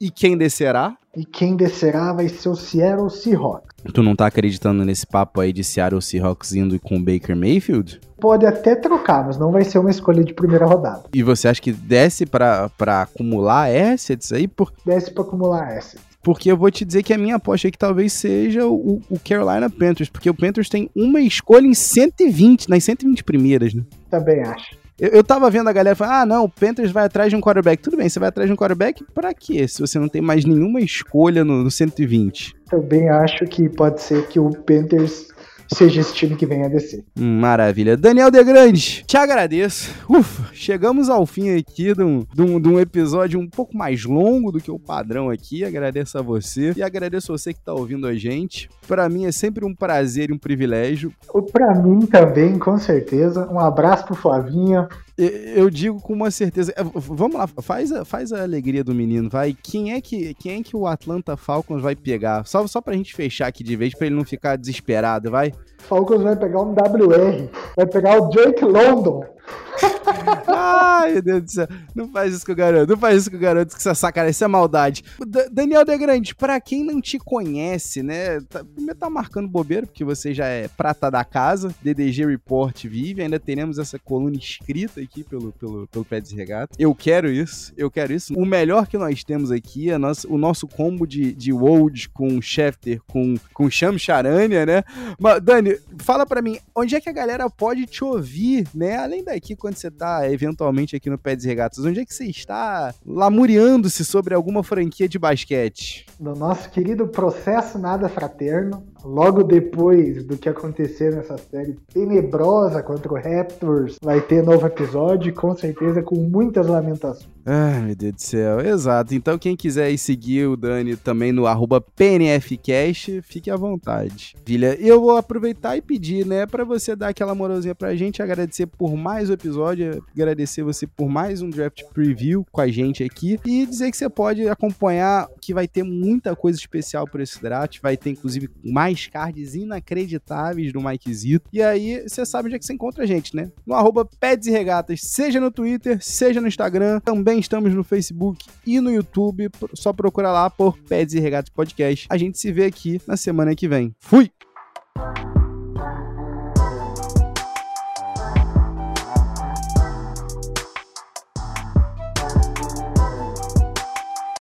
E quem descerá? E quem descerá vai ser o Seattle Seahawks. Tu não tá acreditando nesse papo aí de Seattle Seahawks indo com o Baker Mayfield? Pode até trocar, mas não vai ser uma escolha de primeira rodada. E você acha que desce para acumular assets aí? Por... Desce para acumular assets. Porque eu vou te dizer que a minha aposta é que talvez seja o, o, Carolina Panthers, porque o Panthers tem uma escolha em 120, nas 120 primeiras, né? Também acho. Eu, eu tava vendo a galera falando, ah, não, o Panthers vai atrás de um quarterback. Tudo bem, você vai atrás de um quarterback pra quê? Se você não tem mais nenhuma escolha no, no 120. Também acho que pode ser que o Panthers seja esse time que venha a descer. Maravilha. Daniel De Grande, te agradeço. Ufa, chegamos ao fim aqui de um, de, um, de um, episódio um pouco mais longo do que o padrão aqui. Agradeço a você e agradeço a você que está ouvindo a gente. Para mim é sempre um prazer e um privilégio. Para mim também, com certeza. Um abraço pro Flavinha. Eu digo com uma certeza. É, vamos lá, faz a, faz a alegria do menino, vai. Quem é que quem é que o Atlanta Falcons vai pegar? Só, só pra gente fechar aqui de vez, pra ele não ficar desesperado, vai. Falcons vai pegar um WR, vai pegar o Jake London. Ai, meu Deus do céu. Não faz isso com o garoto. Não faz isso com o garoto, que essa sacanagem, isso é maldade. D Daniel Degrande, pra quem não te conhece, né? Tá, primeiro tá marcando bobeira, porque você já é prata da casa. DDG Report vive. Ainda teremos essa coluna escrita aqui pelo, pelo, pelo Pé Regata. Eu quero isso. Eu quero isso. O melhor que nós temos aqui é nosso, o nosso combo de, de Wold com Schefter, com, com Cham Charania, né? Mas, Dani, fala pra mim, onde é que a galera pode te ouvir, né? Além daqui, quando você tá eventualmente aqui no Pé de Regatas, onde é que você está lamuriando-se sobre alguma franquia de basquete? No nosso querido processo nada fraterno, logo depois do que aconteceu nessa série tenebrosa contra o Raptors, vai ter novo episódio, com certeza com muitas lamentações. Ai, meu Deus do céu. Exato. Então, quem quiser ir seguir o Dani também no PNFcast, fique à vontade. Filha, eu vou aproveitar e pedir, né, para você dar aquela moralzinha pra gente, agradecer por mais um episódio, agradecer você por mais um draft preview com a gente aqui e dizer que você pode acompanhar que vai ter muita coisa especial por esse draft, vai ter inclusive mais cards inacreditáveis do Mike Zito. E aí, você sabe onde é que você encontra a gente, né? No arroba Peds e Regatas, seja no Twitter, seja no Instagram, também estamos no Facebook e no YouTube. Só procura lá por Peds e Regatas Podcast. A gente se vê aqui na semana que vem. Fui!